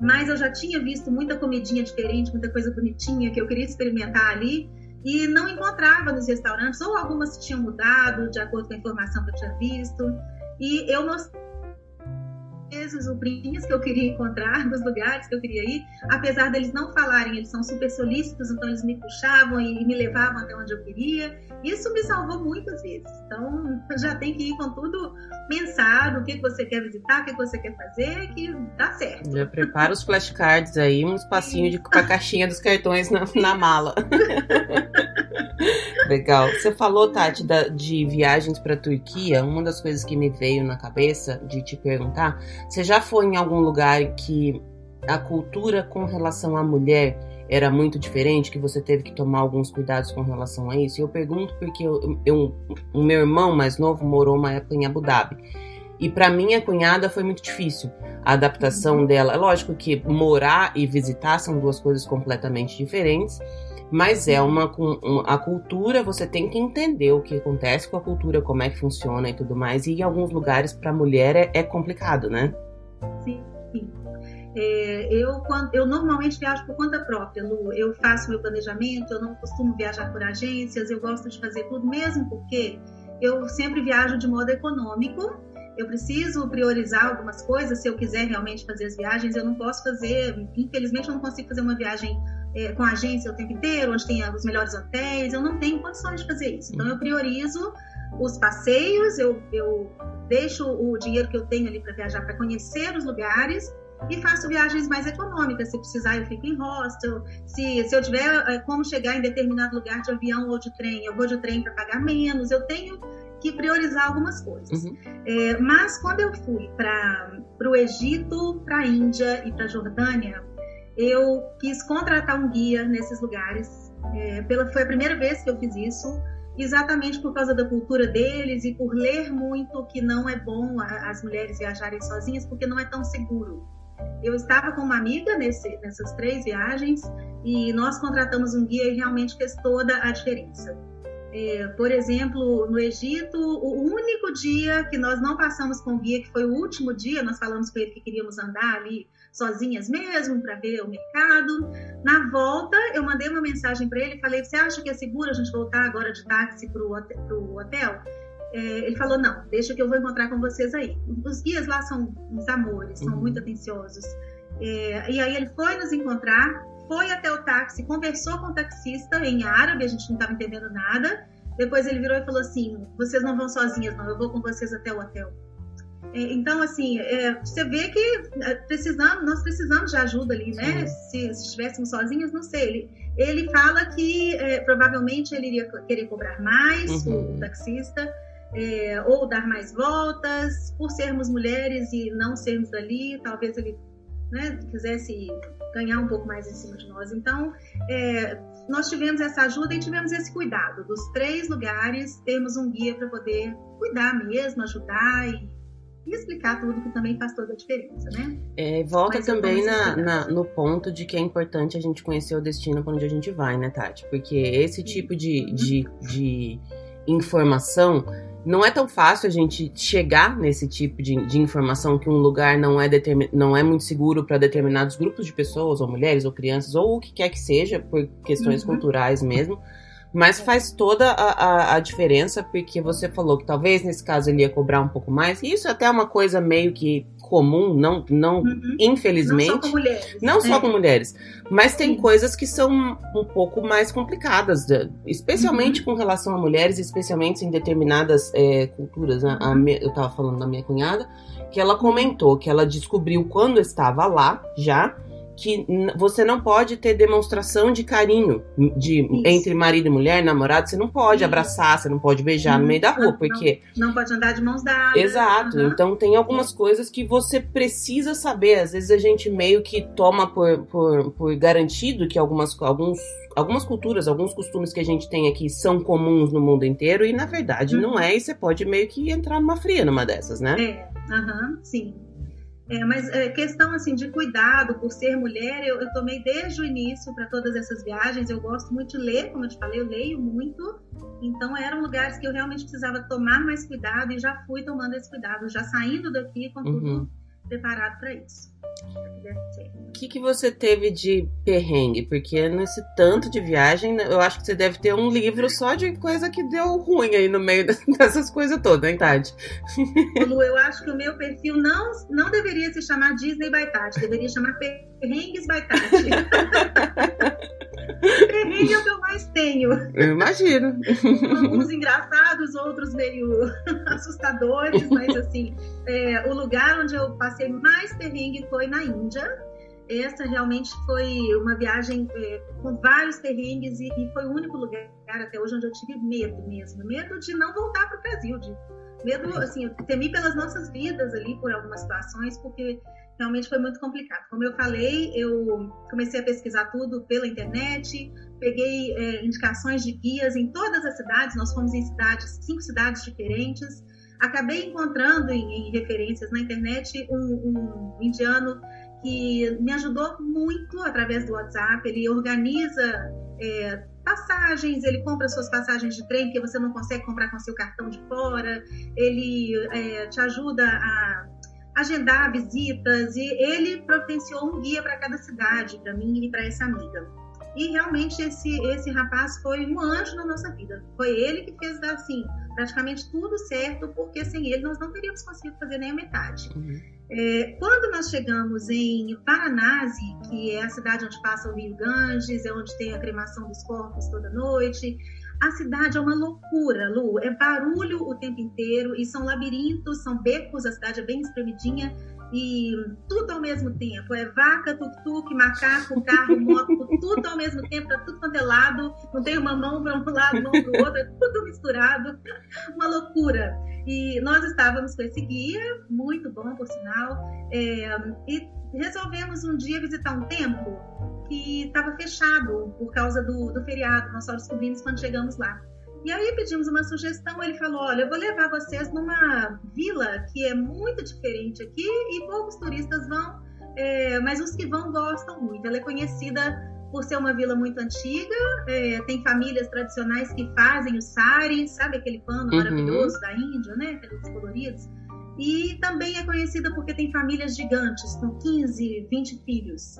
Mas eu já tinha visto muita comidinha diferente, muita coisa bonitinha que eu queria experimentar ali e não encontrava nos restaurantes, ou algumas tinham mudado de acordo com a informação que eu tinha visto. E eu mostrei vezes o príncipe que eu queria encontrar, [LAUGHS] nos lugares que eu queria ir, apesar deles não falarem, eles são super solícitos, então eles me puxavam e me levavam até onde eu queria. Isso me salvou muitas vezes. Então, já tem que ir com tudo pensado, o que você quer visitar, o que você quer fazer, que dá certo. Já prepara os flashcards aí, um espacinho de, com a caixinha dos cartões na, na mala. [LAUGHS] Legal. Você falou, Tati, da, de viagens para Turquia. Uma das coisas que me veio na cabeça de te perguntar, você já foi em algum lugar que a cultura com relação à mulher era muito diferente, que você teve que tomar alguns cuidados com relação a isso? Eu pergunto porque eu, eu, o meu irmão mais novo morou uma época em Abu Dhabi. E para minha cunhada foi muito difícil a adaptação uhum. dela. É lógico que morar e visitar são duas coisas completamente diferentes, mas é uma, a cultura, você tem que entender o que acontece com a cultura, como é que funciona e tudo mais. E em alguns lugares para mulher é, é, complicado, né? Sim, sim. É, eu, quando, eu normalmente viajo por conta própria, Lu. Eu faço meu planejamento, eu não costumo viajar por agências, eu gosto de fazer tudo, mesmo porque eu sempre viajo de modo econômico eu preciso priorizar algumas coisas se eu quiser realmente fazer as viagens. Eu não posso fazer, infelizmente, eu não consigo fazer uma viagem é, com agência o tempo inteiro, onde tem os melhores hotéis. Eu não tenho condições de fazer isso. Então, eu priorizo os passeios, eu, eu deixo o dinheiro que eu tenho ali para viajar para conhecer os lugares e faço viagens mais econômicas. Se precisar, eu fico em hostel. Se, se eu tiver é, como chegar em determinado lugar de avião ou de trem, eu vou de trem para pagar menos. Eu tenho que priorizar algumas coisas. Uhum. É, mas quando eu fui para o Egito, para a Índia e para a Jordânia, eu quis contratar um guia nesses lugares. É, pela, foi a primeira vez que eu fiz isso, exatamente por causa da cultura deles e por ler muito que não é bom as mulheres viajarem sozinhas, porque não é tão seguro. Eu estava com uma amiga nesse, nessas três viagens e nós contratamos um guia e realmente fez toda a diferença. É, por exemplo, no Egito, o único dia que nós não passamos com o guia, que foi o último dia, nós falamos com ele que queríamos andar ali sozinhas mesmo para ver o mercado. Na volta, eu mandei uma mensagem para ele e falei: Você acha que é seguro a gente voltar agora de táxi para o hotel? É, ele falou: Não, deixa que eu vou encontrar com vocês aí. Os guias lá são uns amores, são uhum. muito atenciosos. É, e aí ele foi nos encontrar foi até o táxi, conversou com o taxista em árabe, a gente não estava entendendo nada. Depois ele virou e falou assim: vocês não vão sozinhas, não, eu vou com vocês até o hotel. É, então, assim, é, você vê que é, precisamos, nós precisamos de ajuda ali, né? Se, se, estivéssemos sozinhas, não sei. Ele, ele fala que é, provavelmente ele iria querer cobrar mais, uhum. o taxista, é, ou dar mais voltas, por sermos mulheres e não sermos dali, talvez ele né, quisesse ganhar um pouco mais em cima de nós. Então, é, nós tivemos essa ajuda e tivemos esse cuidado. Dos três lugares, temos um guia para poder cuidar mesmo, ajudar e, e, explicar tudo, que também faz toda a diferença, né? É, volta Mas também na, na, no ponto de que é importante a gente conhecer o destino para onde a gente vai, né, Tati? Porque esse tipo de, de, de informação não é tão fácil a gente chegar nesse tipo de, de informação que um lugar não é, não é muito seguro para determinados grupos de pessoas, ou mulheres, ou crianças, ou o que quer que seja, por questões uhum. culturais mesmo. Mas faz toda a, a, a, diferença, porque você falou que talvez nesse caso ele ia cobrar um pouco mais. E isso é até é uma coisa meio que comum, não, não uhum. infelizmente. Não só com mulheres. Não é. só com mulheres. Mas tem coisas que são um pouco mais complicadas, especialmente uhum. com relação a mulheres, especialmente em determinadas é, culturas. Né? Uhum. eu estava falando da minha cunhada, que ela comentou que ela descobriu quando estava lá já que você não pode ter demonstração de carinho de, entre marido e mulher, namorado, você não pode Isso. abraçar, você não pode beijar no meio da rua, porque. Não, não pode andar de mãos dadas. Exato. Uhum. Então tem algumas coisas que você precisa saber. Às vezes a gente meio que toma por, por, por garantido que algumas, alguns algumas culturas, alguns costumes que a gente tem aqui são comuns no mundo inteiro e na verdade uhum. não é, e você pode meio que entrar numa fria numa dessas, né? É, aham, uhum, sim. É, mas é, questão assim de cuidado por ser mulher, eu, eu tomei desde o início para todas essas viagens. Eu gosto muito de ler, como eu te falei, eu leio muito. Então eram lugares que eu realmente precisava tomar mais cuidado e já fui tomando esse cuidado, já saindo daqui com tudo uhum. preparado para isso. O que, que você teve de perrengue? Porque nesse tanto de viagem, eu acho que você deve ter um livro só de coisa que deu ruim aí no meio [LAUGHS] dessas coisas todas, hein, Tati? Lu, eu acho que o meu perfil não, não deveria se chamar Disney by Tati, deveria chamar Perrengues by Tati. [LAUGHS] Perrengue é o que eu mais tenho. Eu imagino. Alguns engraçados, outros meio [LAUGHS] assustadores, mas assim, é, o lugar onde eu passei mais perrengue foi na Índia. Essa realmente foi uma viagem é, com vários perrengues e, e, foi o único lugar até hoje onde eu tive medo mesmo. Medo de não voltar para o Brasil. De, medo, assim, eu temi pelas nossas vidas ali por algumas situações, porque realmente foi muito complicado. Como eu falei, eu comecei a pesquisar tudo pela internet, peguei é, indicações de guias em todas as cidades, nós fomos em cidades, cinco cidades diferentes. Acabei encontrando em, em referências na internet um, um indiano que me ajudou muito através do WhatsApp. Ele organiza é, passagens, ele compra suas passagens de trem que você não consegue comprar com seu cartão de fora, ele é, te ajuda a agendar visitas e ele providenciou um guia para cada cidade, para mim e para essa amiga. E realmente esse, esse rapaz foi um anjo na nossa vida. Foi ele que fez assim, praticamente tudo certo, porque sem ele nós não teríamos conseguido fazer nem a metade. Uhum. É, quando nós chegamos em Varanasi, que é a cidade onde passa o rio Ganges, é onde tem a cremação dos corpos toda noite, a cidade é uma loucura, Lu. É barulho o tempo inteiro e são labirintos, são becos, a cidade é bem espremidinha e tudo ao mesmo tempo. É vaca, tuk-tuk, macaco, carro, [LAUGHS] moto, tudo ao mesmo tempo, tá tudo quanto é lado. Não tem uma mão para um lado, mão para o outro, é tudo misturado. [LAUGHS] Uma loucura. E nós estávamos com esse guia, muito bom, por sinal, é, e resolvemos um dia visitar um templo que estava fechado por causa do, do feriado. Nós só descobrimos quando chegamos lá. E aí pedimos uma sugestão, ele falou: olha, eu vou levar vocês numa vila que é muito diferente aqui e poucos turistas vão, é, mas os que vão gostam muito. Ela é conhecida por ser uma vila muito antiga, é, tem famílias tradicionais que fazem o sari, sabe aquele pano uhum. maravilhoso da Índia, né? Aqueles coloridos. E também é conhecida porque tem famílias gigantes, com 15, 20 filhos.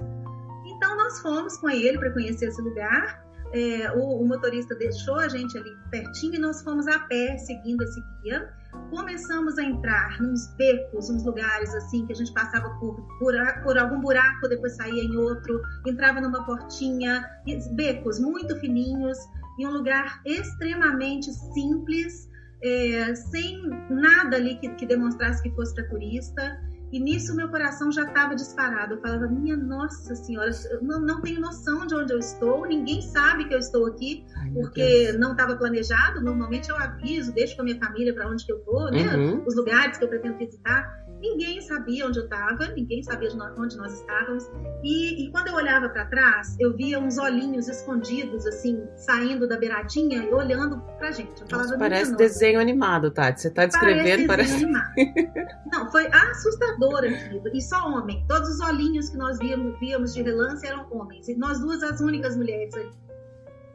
Então nós fomos com ele para conhecer esse lugar é, o, o, motorista deixou a gente ali pertinho e nós fomos a pé seguindo esse guia. Começamos a entrar nos becos, uns lugares assim que a gente passava por, buraco, por algum buraco, depois saía em outro, entrava numa portinha, becos muito fininhos, em um lugar extremamente simples, é, sem nada ali que, que demonstrasse que fosse para turista. E nisso meu coração já estava disparado. Eu falava, minha nossa senhora, eu não, não tenho noção de onde eu estou, ninguém sabe que eu estou aqui, Ai, porque não estava planejado. Normalmente eu aviso, deixo com a minha família para onde que eu vou, né? Uhum. Os lugares que eu pretendo visitar. Ninguém sabia onde eu estava, ninguém sabia onde nós estávamos. E, e quando eu olhava para trás, eu via uns olhinhos escondidos, assim, saindo da beiradinha e olhando pra gente. Falava, parece desenho animado, Tati. Você está descrevendo, parece. parece... Não, foi assustador aquilo. E só homem. Todos os olhinhos que nós víamos, víamos de relance eram homens. E nós duas, as únicas mulheres ali.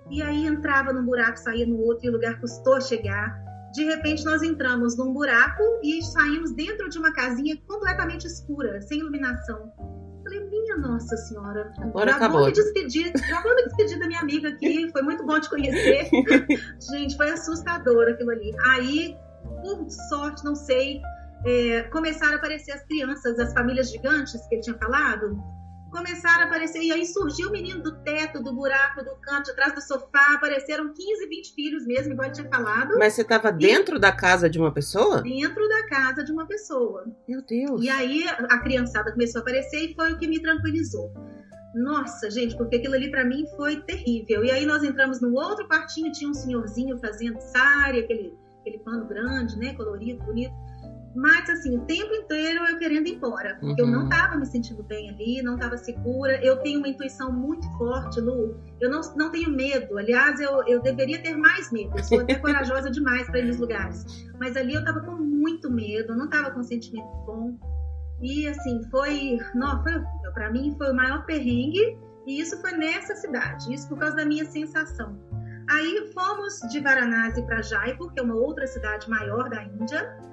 E aí entrava num buraco, saía no outro, e o lugar custou chegar de repente nós entramos num buraco e saímos dentro de uma casinha completamente escura, sem iluminação. Falei, minha Nossa Senhora, Agora já acabou. vou me despedir, já vou me despedir da minha amiga aqui, foi muito bom te conhecer. [LAUGHS] Gente, foi assustador aquilo ali. Aí, por sorte, não sei, é, começaram a aparecer as crianças, as famílias gigantes que ele tinha falado, começaram a aparecer. E aí surgiu o menino do teto, do buraco, do canto, atrás do sofá. Apareceram 15, 20 filhos mesmo, igual eu tinha falado. Mas você estava dentro da casa de uma pessoa? Dentro da casa de uma pessoa. Meu Deus. E aí a criançada começou a aparecer e foi o que me tranquilizou. Nossa, gente, porque aquilo ali para mim foi terrível. E aí nós entramos num outro quartinho, tinha um senhorzinho fazendo sari, aquele, aquele pano grande, né, colorido, bonito. Mas, assim, o tempo inteiro eu querendo ir embora. Porque uhum. eu não estava uhum. me sentindo bem ali, não estava segura. Eu tenho uma intuição muito forte, Lu. Eu não, não tenho medo. Aliás, eu, eu deveria ter mais medo. Eu sou até [LAUGHS] corajosa demais para ir nos lugares. Mas ali eu estava com muito medo, não estava com sentimento bom. E, assim, foi. Não, foi Para mim, foi o maior perrengue. E isso foi nessa cidade. Isso por causa da minha sensação. Aí fomos de Varanasi para Jaipur, que é uma outra cidade maior da Índia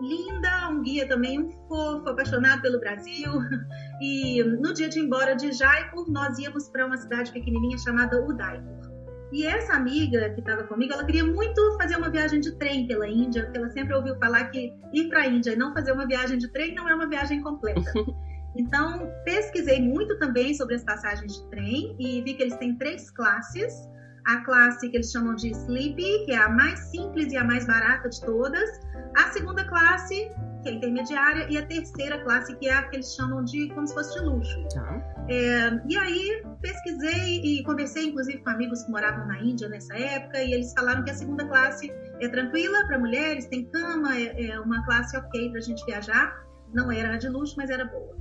linda, um guia também um fofo, apaixonado pelo Brasil. [LAUGHS] E no dia de ir embora de Jaipur, nós íamos para uma cidade pequenininha chamada Udaipur. E essa amiga que estava comigo, ela queria muito fazer uma viagem de trem pela Índia, porque ela sempre ouviu falar que ir para a Índia e não fazer uma viagem de trem não é uma viagem completa. [LAUGHS] Então, pesquisei muito também sobre as passagens de trem e vi que eles têm três classes a classe que eles chamam de Sleepy, que é a mais simples e a mais barata de todas, a segunda classe, que é intermediária, e a terceira classe, que é a que eles chamam de como se fosse de luxo. Tá. É, e aí pesquisei e conversei, inclusive, com amigos que moravam na Índia nessa época, e eles falaram que a segunda classe é tranquila para mulheres, tem cama, é, é uma classe ok para a gente viajar. Não era de luxo, mas era boa.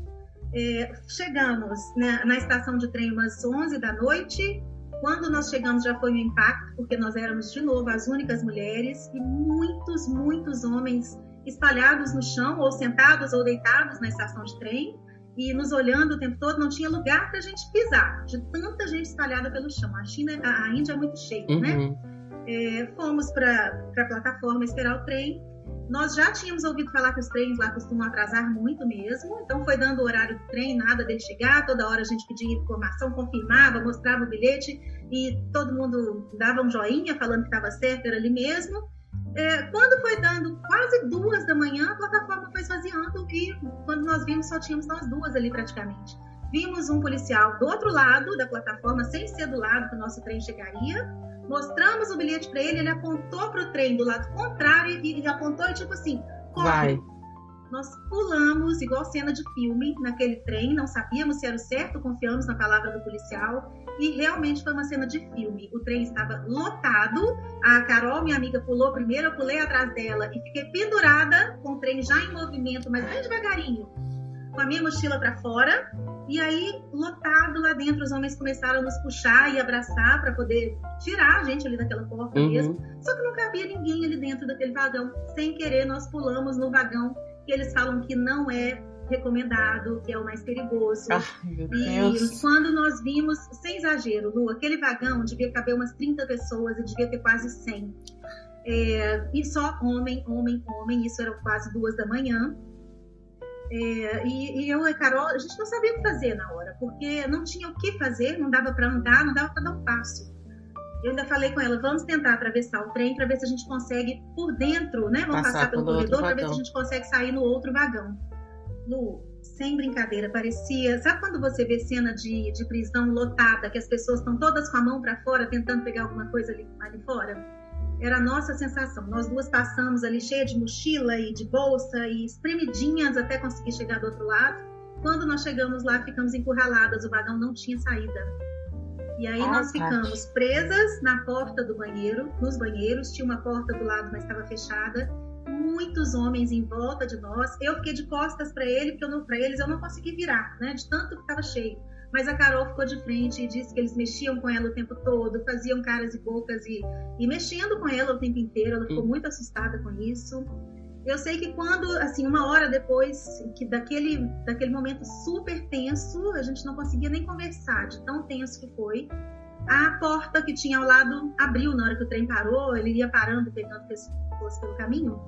É, chegamos né, na estação de trem umas 11 da noite. Quando nós chegamos já foi um impacto, porque nós éramos de novo as únicas mulheres e muitos, muitos homens espalhados no chão, ou sentados ou deitados na estação de trem e nos olhando o tempo todo, não tinha lugar para a gente pisar, de tanta gente espalhada pelo chão. A China, a, Índia é muito cheia, né? uhum. né? É, fomos para a plataforma esperar o trem. Nós já tínhamos ouvido falar que os trens lá costumam atrasar muito mesmo, então foi dando o horário do trem, nada dele chegar, toda hora a gente pedia informação, confirmava, mostrava o bilhete e todo mundo dava um joinha falando que estava certo, era ali mesmo. É, quando foi dando quase duas da manhã, a plataforma foi esvaziando e quando nós vimos só tínhamos nós duas ali praticamente. Vimos um policial do outro lado da plataforma, sem ser do lado que o nosso trem chegaria. Mostramos o bilhete para ele, ele apontou para o trem do lado contrário e, e apontou e tipo assim, corre. Vai. Nós pulamos, igual cena de filme, naquele trem, não sabíamos se era o certo, confiamos na palavra do policial e realmente foi uma cena de filme. O trem estava lotado, a Carol, minha amiga, pulou primeiro, eu pulei atrás dela e fiquei pendurada com o trem já em movimento, mas bem devagarinho, com a minha mochila para fora. E aí, lotado lá dentro, os homens começaram a nos puxar e abraçar para poder tirar a gente ali daquela porta uhum. mesmo. Só que não cabia ninguém ali dentro daquele vagão. Sem querer, nós pulamos no vagão que eles falam que não é recomendado, que é o mais perigoso. Ai, e quando nós vimos, sem exagero, no aquele vagão devia caber umas 30 pessoas e devia ter quase 100. É, e só homem, homem, homem, isso era quase duas da manhã. É, e, e, eu e a Carol, a gente não sabia o que fazer na hora, porque não tinha o que fazer, não dava para andar, não dava para dar um passo. Eu ainda falei com ela, vamos tentar atravessar o trem para ver se a gente consegue por dentro, né? Vamos passar, passar pelo corredor para ver se a gente consegue sair no outro vagão. Lu, sem brincadeira, parecia. Sabe quando você vê cena de, de prisão lotada, que as pessoas estão todas com a mão para fora tentando pegar alguma coisa ali, ali fora? Era a nossa sensação. Nós duas passamos ali cheia de mochila e de bolsa e espremidinhas até conseguir chegar do outro lado. Quando nós chegamos lá, ficamos encurraladas, o vagão não tinha saída. E aí ah, nós ficamos presas na porta do banheiro, nos banheiros, tinha uma porta do lado, mas estava fechada muitos homens em volta de nós. Eu fiquei de costas para ele, porque para eles eu não consegui virar, né? De tanto que estava cheio. Mas a Carol ficou de frente e disse que eles mexiam com ela o tempo todo, faziam caras e bocas e, e mexendo com ela o tempo inteiro. Ela ficou hum. muito assustada com isso. Eu sei que quando, assim, uma hora depois que daquele, daquele momento super tenso, a gente não conseguia nem conversar, de tão tenso que foi. A porta que tinha ao lado abriu na hora que o trem parou, ele ia parando, pegando pessoas pelo caminho.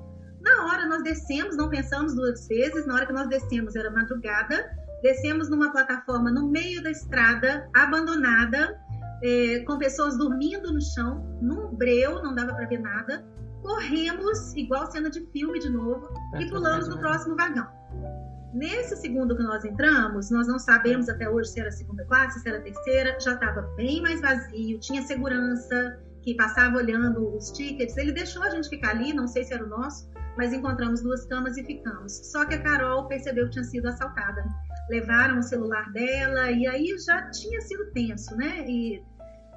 Na hora nós descemos, não pensamos duas vezes, na hora que nós descemos era madrugada, descemos numa plataforma no meio da estrada, abandonada, é, com pessoas dormindo no chão, num breu, não dava para ver nada. Corremos, igual cena de filme de novo, é e pulamos no próximo vagão. Nesse segundo que nós entramos, nós não sabemos até hoje se era segunda classe, se era terceira, já estava bem mais vazio, tinha segurança que passava olhando os tickets. Ele deixou a gente ficar ali, não sei se era o nosso, mas encontramos duas camas e ficamos. Só que a Carol percebeu que tinha sido assaltada. Levaram o celular dela e aí já tinha sido tenso, né? E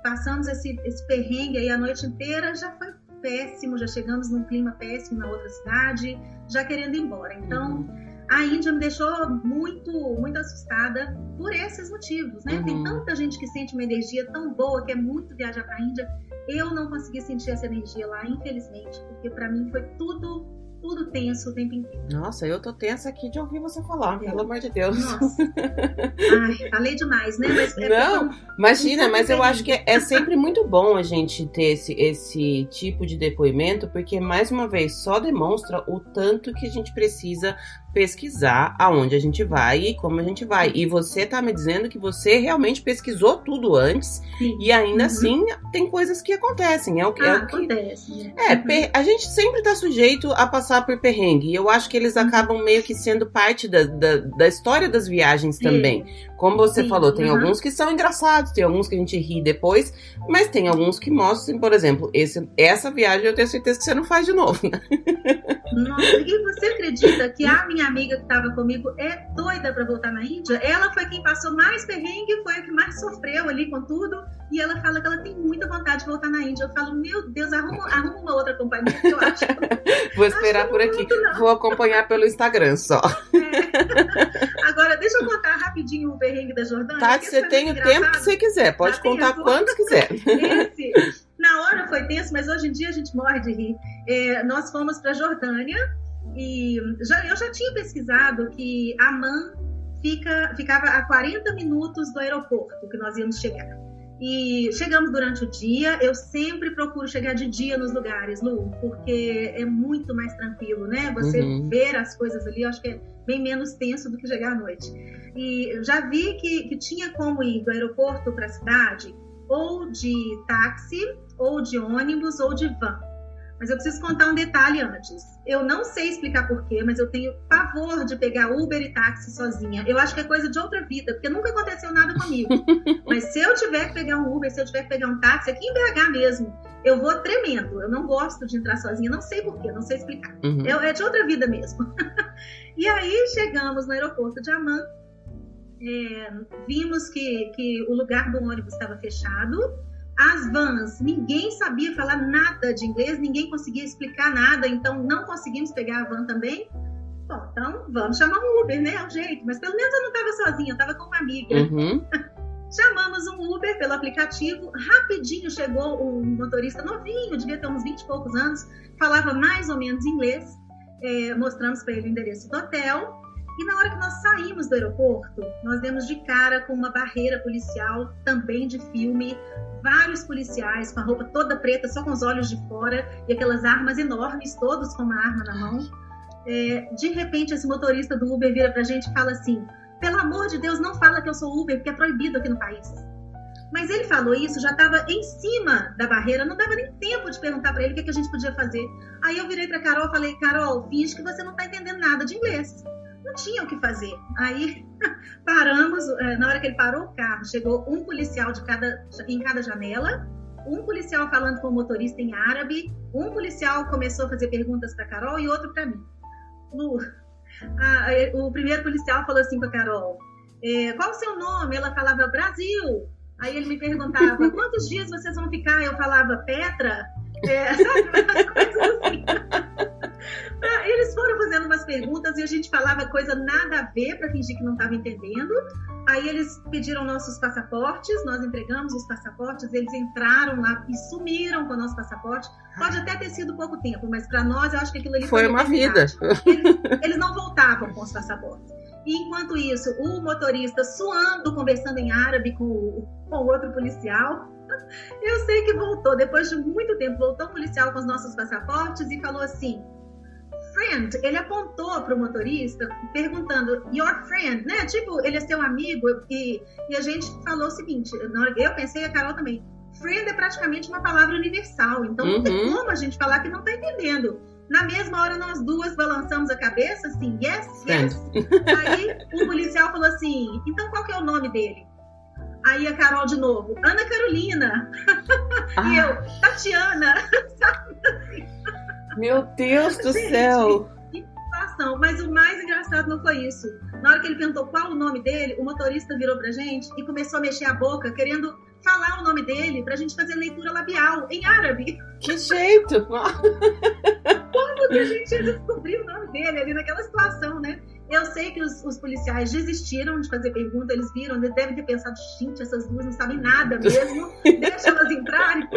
passamos esse, esse perrengue aí a noite inteira, já foi péssimo, já chegamos num clima péssimo na outra cidade, já querendo ir embora. Então, uhum. a Índia me deixou muito, muito assustada por esses motivos, né? Uhum. Tem tanta gente que sente uma energia tão boa, que é muito viajar para a Índia. Eu não consegui sentir essa energia lá, infelizmente, porque para mim foi tudo tudo tenso o tempo inteiro. Nossa, eu tô tensa aqui de ouvir você falar, é. pelo amor de Deus. Nossa. [LAUGHS] Ai, falei demais, né? Mas é Não, imagina, mas eu acho que é sempre muito bom a gente ter esse, esse tipo de depoimento, porque, mais uma vez, só demonstra o tanto que a gente precisa pesquisar aonde a gente vai e como a gente vai. E você tá me dizendo que você realmente pesquisou tudo antes Sim. e ainda uhum. assim tem coisas que acontecem. É o que. Ah, é o que... acontece. Né? É, uhum. a gente sempre tá sujeito a passar por perrengue. E eu acho que eles uhum. acabam meio que sendo parte da, da, da história das viagens Sim. Como você Sim. falou, tem uhum. alguns que são engraçados, tem alguns que a gente ri depois, mas tem alguns que mostram, por exemplo, esse, essa viagem eu tenho certeza que você não faz de novo, né? Nossa, e você acredita que a minha amiga que estava comigo é doida para voltar na Índia? Ela foi quem passou mais perrengue, foi a que mais sofreu ali com tudo. E ela fala que ela tem muita vontade de voltar na Índia. Eu falo, meu Deus, arruma, arruma uma outra companhia que eu acho. [LAUGHS] Vou esperar acho por aqui. Vou acompanhar pelo Instagram só. É. Agora, deixa eu contar rapidinho o perrengue da Jordânia. Tati, você tem o tempo que você quiser. Pode Já contar quantos quiser. [LAUGHS] [LAUGHS] Esse, na hora foi tenso, mas hoje em dia a gente morre de rir. É, nós fomos para Jordânia e já, eu já tinha pesquisado que Amman fica, ficava a 40 minutos do aeroporto que nós íamos chegar. E chegamos durante o dia. Eu sempre procuro chegar de dia nos lugares, Lu, porque é muito mais tranquilo, né? Você uhum. ver as coisas ali, eu acho que é bem menos tenso do que chegar à noite. E já vi que, que tinha como ir do aeroporto para a cidade ou de táxi ou de ônibus ou de van. Mas eu preciso contar um detalhe antes. Eu não sei explicar porquê, mas eu tenho pavor de pegar Uber e táxi sozinha. Eu acho que é coisa de outra vida, porque nunca aconteceu nada comigo. [LAUGHS] mas se eu tiver que pegar um Uber, se eu tiver que pegar um táxi, aqui em BH mesmo, eu vou tremendo. Eu não gosto de entrar sozinha, não sei porquê, não sei explicar. Uhum. É, é de outra vida mesmo. [LAUGHS] e aí chegamos no aeroporto de Amman, é, vimos que, que o lugar do ônibus estava fechado as vans, ninguém sabia falar nada de inglês, ninguém conseguia explicar nada, então não conseguimos pegar a van também. Bom, então vamos chamar um Uber, né? É o jeito. Mas pelo menos eu não estava sozinha, eu estava com uma amiga. Uhum. [LAUGHS] Chamamos um Uber pelo aplicativo. Rapidinho chegou um motorista novinho, devia ter uns 20 e poucos anos, falava mais ou menos inglês. É, mostramos para ele o endereço do hotel. E na hora que nós saímos do aeroporto, nós demos de cara com uma barreira policial, também de filme, vários policiais com a roupa toda preta, só com os olhos de fora e aquelas armas enormes, todos com uma arma na mão. É, de repente, esse motorista do Uber vira pra gente e fala assim: pelo amor de Deus, não fala que eu sou Uber, porque é proibido aqui no país. Mas ele falou isso, já estava em cima da barreira, não dava nem tempo de perguntar para ele o que, que, a gente podia fazer. Aí eu virei para Carol e falei: Carol, finge que você não está entendendo nada de inglês não tinha o que fazer. Aí [LAUGHS] paramos, é, na hora que ele parou o carro, chegou um policial de cada, em cada janela, um policial falando com o motorista em árabe, um policial começou a fazer perguntas para Carol e outro para mim. Lu, a, o primeiro policial falou assim para Carol: é, qual o seu nome? Ela falava Brasil. Aí ele me perguntava: quantos dias vocês vão ficar? Eu falava Petra. É, [LAUGHS] sabe? Coisas assim. Ah, eles foram fazendo umas perguntas e a gente falava coisa nada a ver para fingir que não estava entendendo. Aí eles pediram nossos passaportes, nós entregamos os passaportes, eles entraram lá e sumiram com o nosso passaporte. Pode até ter sido pouco tempo, mas para nós eu acho que aquilo ali foi, foi uma vida. Eles, eles não voltavam com os passaportes. E enquanto isso, o motorista suando, conversando em árabe com o, com o outro policial. [LAUGHS] Eu sei que voltou, depois de muito tempo, voltou o policial com os nossos passaportes e falou assim: friend, ele apontou para o motorista perguntando, your friend, né? Tipo, ele é seu amigo. E, e a gente falou o seguinte: eu pensei, a Carol também, friend é praticamente uma palavra universal, então uhum. não tem uhum. como a gente falar que não está entendendo. Na mesma hora, nós duas balançamos a cabeça, assim, yes, yes. Aí o policial falou assim: então qual que é o nome dele? Aí a Carol de novo, Ana Carolina. Ah. [LAUGHS] e eu, Tatiana. [LAUGHS] Meu Deus do Gente, céu! Que situação! Mas o mais engraçado não foi isso. Na hora que ele perguntou qual o nome dele, o motorista virou pra gente e começou a mexer a boca, querendo falar o nome dele pra gente fazer leitura labial em árabe. Que jeito! [LAUGHS] Como que a gente ia descobrir o nome dele ali naquela situação, né? Eu sei que os, os, policiais desistiram de fazer pergunta, eles viram, eles devem ter pensado, gente, essas duas não sabem nada mesmo, [LAUGHS] deixa elas entrarem.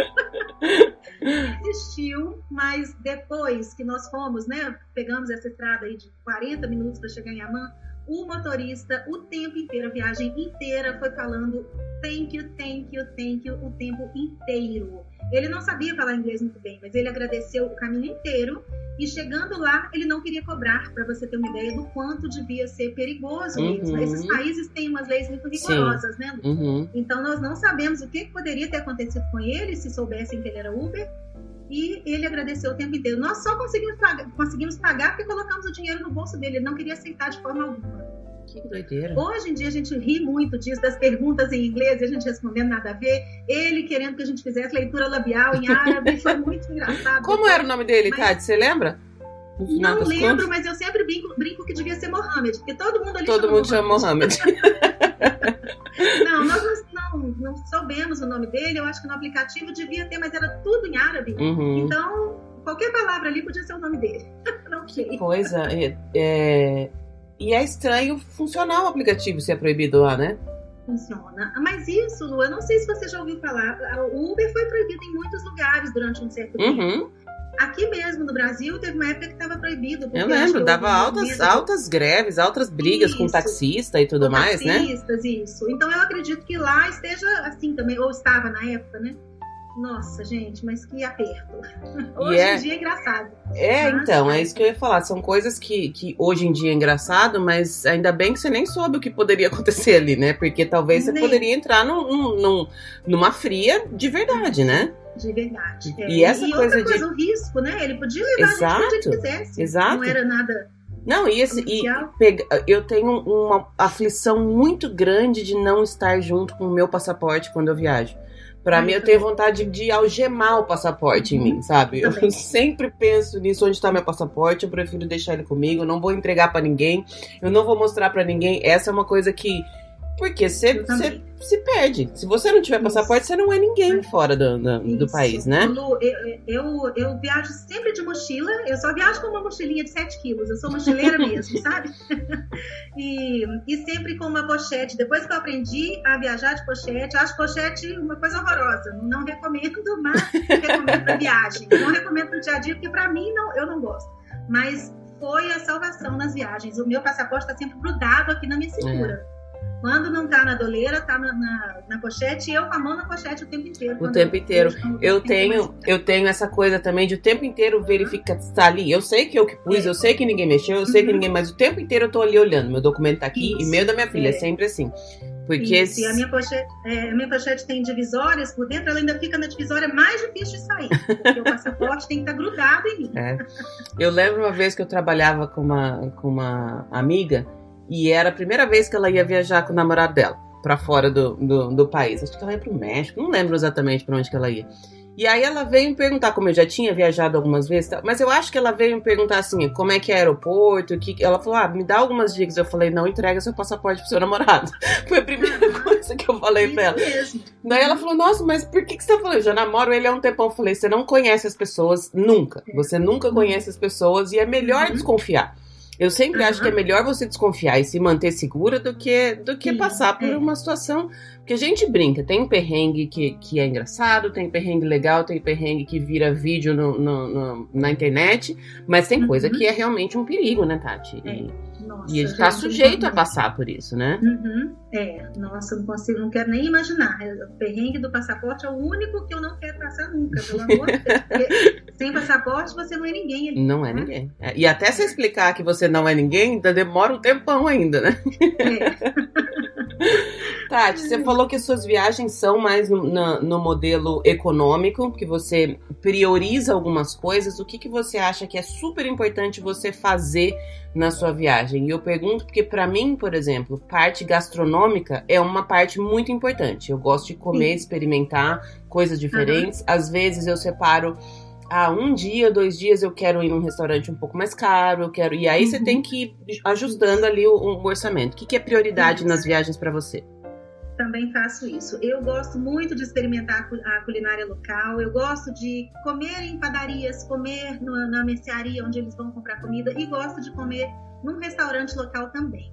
[LAUGHS] Desistiu, mas depois que nós fomos, né, pegamos essa estrada aí de 40 minutos para chegar em Amman, o motorista, o tempo inteiro, a viagem inteira, foi falando thank you, thank you, thank you, o tempo inteiro. Ele não sabia falar inglês muito bem, mas ele agradeceu o caminho inteiro e chegando lá, ele não queria cobrar, para você ter uma ideia do quanto devia ser perigoso uhum. Esses países têm umas leis muito rigorosas, Sim. né? Uhum. Então nós não sabemos o que poderia ter acontecido com ele se soubessem que ele era Uber. E ele agradeceu o tempo inteiro. Nós só conseguimos pagar, conseguimos pagar porque colocamos o dinheiro no bolso dele. Ele não queria aceitar de forma alguma. Que doideira. Hoje em dia a gente ri muito disso, das perguntas em inglês e a gente respondendo nada a ver. Ele querendo que a gente fizesse leitura labial em árabe, foi [LAUGHS] muito engraçado. Como era o nome dele, Mas... Tati? Você lembra? Não lembro, contas? mas eu sempre brinco, brinco que devia ser Mohammed, porque todo mundo ali Todo mundo chama Mohammed. [LAUGHS] Não, nós não, não, não soubemos o nome dele, eu acho que no aplicativo devia ter, mas era tudo em árabe. Uhum. Então, qualquer palavra ali podia ser o nome dele. [LAUGHS] Não sei. Coisa. É, é- E é estranho funcionar o aplicativo se é proibido lá, né? Funciona. Mas isso, Lu, eu não sei se você já ouviu falar. O Uber foi proibido em muitos lugares durante um certo tempo. Uhum. Aqui mesmo no Brasil, teve uma época que estava proibido. Eu lembro, dava altas, altas greves, altas brigas com Isso. taxista e tudo com mais, né? taxistas, Isso. Então eu acredito que lá esteja assim também, ou estava na época, né? Nossa, gente, mas que aperto. [LAUGHS] Hoje é- em dia é engraçado. É, Mas- então, é isso que eu ia falar. São coisas que, que hoje em dia é engraçado, mas ainda bem que você nem soube o que poderia [LAUGHS] acontecer ali, né? Porque talvez você Nem. poderia entrar num, num- num- numa fria de verdade, né? De verdade. É. E essa coisa outra de- coisa, o risco, né? Ele podia levar a gente onde Exato, ele quisesse. exato. Não era nada Não, e, esse, e pega- eu tenho uma aflição muito grande de não estar junto com o meu passaporte quando eu viajo. Pra mim, eu tenho vontade de algemar o passaporte em mim, sabe? Eu [LAUGHS] sempre penso nisso, onde tá meu passaporte, eu prefiro deixar ele comigo, eu não vou entregar pra ninguém, eu não vou mostrar pra ninguém. Essa é uma coisa que... Porque você se perde. Se você não tiver passaporte, você não é ninguém fora do, do, do país, né? Lu, eu, eu, eu viajo sempre de mochila, eu só viajo com uma mochilinha de 7 quilos, eu sou mochileira [LAUGHS] mesmo, sabe? [LAUGHS] E, e sempre com uma pochete. Depois que eu aprendi a viajar de pochete, acho pochete uma coisa horrorosa. Não recomendo, mas recomendo para viagem. Não recomendo para o dia a dia, porque para mim não, eu não gosto. Mas foi a salvação nas viagens. O meu passaporte está sempre grudado aqui na minha cintura. Quando não tá na doleira, tá na, na, na pochete e eu com a mão na pochete o tempo inteiro. O tempo inteiro. quando Eu tenho mais- eu tenho essa coisa também de o tempo inteiro verificar se tá ali. Eu sei que eu que pus, eu sei que ninguém mexeu, eu sei que Uhum. ninguém, mas o tempo inteiro eu tô ali olhando. Meu documento tá aqui e Isso. meio da minha filha, é É. sempre assim. Porque Isso, e a minha, pochete, é, a minha pochete tem divisórias por dentro, ela ainda fica na divisória mais difícil de sair. Porque o passaporte tem que estar grudado em mim. É. Eu lembro uma vez que eu trabalhava com uma, com uma amiga e era a primeira vez que ela ia viajar com o namorado dela pra fora do, do, do país. Acho que ela ia pro México, não lembro exatamente pra onde que ela ia. E aí ela veio me perguntar, como eu já tinha viajado algumas vezes, mas eu acho que ela veio me perguntar assim, como é que é aeroporto, o que ela falou, ah, me dá algumas dicas. Eu falei, não entrega seu passaporte pro seu namorado. [LAUGHS] Foi a primeira [LAUGHS] coisa que eu falei pra ela. Daí ela falou, nossa, mas por que, que você tá falando? Eu já namoro ele há um tempão. Eu falei, você não conhece as pessoas nunca. Você nunca conhece as pessoas e é melhor Uhum. desconfiar. Eu sempre Uhum. acho que é melhor você desconfiar e se manter segura do que, do que passar por é. uma situação. Porque a gente brinca, tem perrengue que, que é engraçado, tem perrengue legal, tem perrengue que vira vídeo no, no- no- na internet, mas tem coisa Uhum. que é realmente um perigo, né, Tati? E, Nossa, e a gente tá gente, sujeito a passar por isso, né? Uhum. É, nossa, não consigo, não quero nem imaginar. O perrengue do passaporte é o único que eu não quero passar nunca, pelo amor de Deus. Porque [LAUGHS] sem passaporte você não é ninguém. ali, Não é né? ninguém. É, E até você explicar que você não é ninguém, ainda demora um tempão ainda, né? É. [LAUGHS] Tati, você falou que as suas viagens são mais no, na- no modelo econômico, que você prioriza algumas coisas. O que, que você acha que é super importante você fazer na sua viagem? E eu pergunto porque, pra mim, por exemplo, parte gastronômica é uma parte muito importante. Eu gosto de comer, Sim. experimentar coisas diferentes. Às vezes eu separo ah, um dia, dois dias eu quero ir num restaurante um pouco mais caro, eu quero. E aí você Uhum. tem que ir ajustando ali o, o orçamento. O que, que é prioridade Isso. nas viagens pra você? Também faço isso. Eu gosto muito de experimentar a cu- a culinária local. Eu gosto de comer em padarias, comer na mercearia onde eles vão comprar comida e gosto de comer num restaurante local também.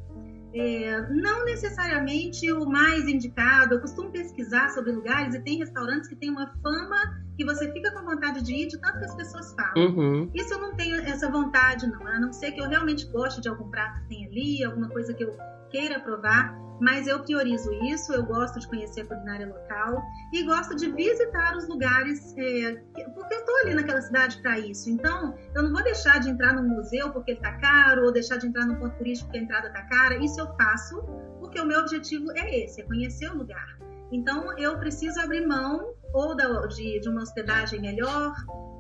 É, não necessariamente o mais indicado. Eu costumo pesquisar sobre lugares e tem restaurantes que têm uma fama que você fica com vontade de ir de tanto que as pessoas falam. Uhum. Isso eu não tenho essa vontade, não. A não ser que eu realmente goste de algum prato que tem ali, alguma coisa que eu queira provar. Mas eu priorizo isso, eu gosto de conhecer a culinária local e gosto de visitar os lugares, é, que- porque eu estou ali naquela cidade para isso. Então, eu não vou deixar de entrar num museu porque ele está caro, ou deixar de entrar num ponto turístico porque a entrada está cara. Isso eu faço porque o meu objetivo é esse, é conhecer o lugar. Então, eu preciso abrir mão ou da- de, de uma hospedagem melhor,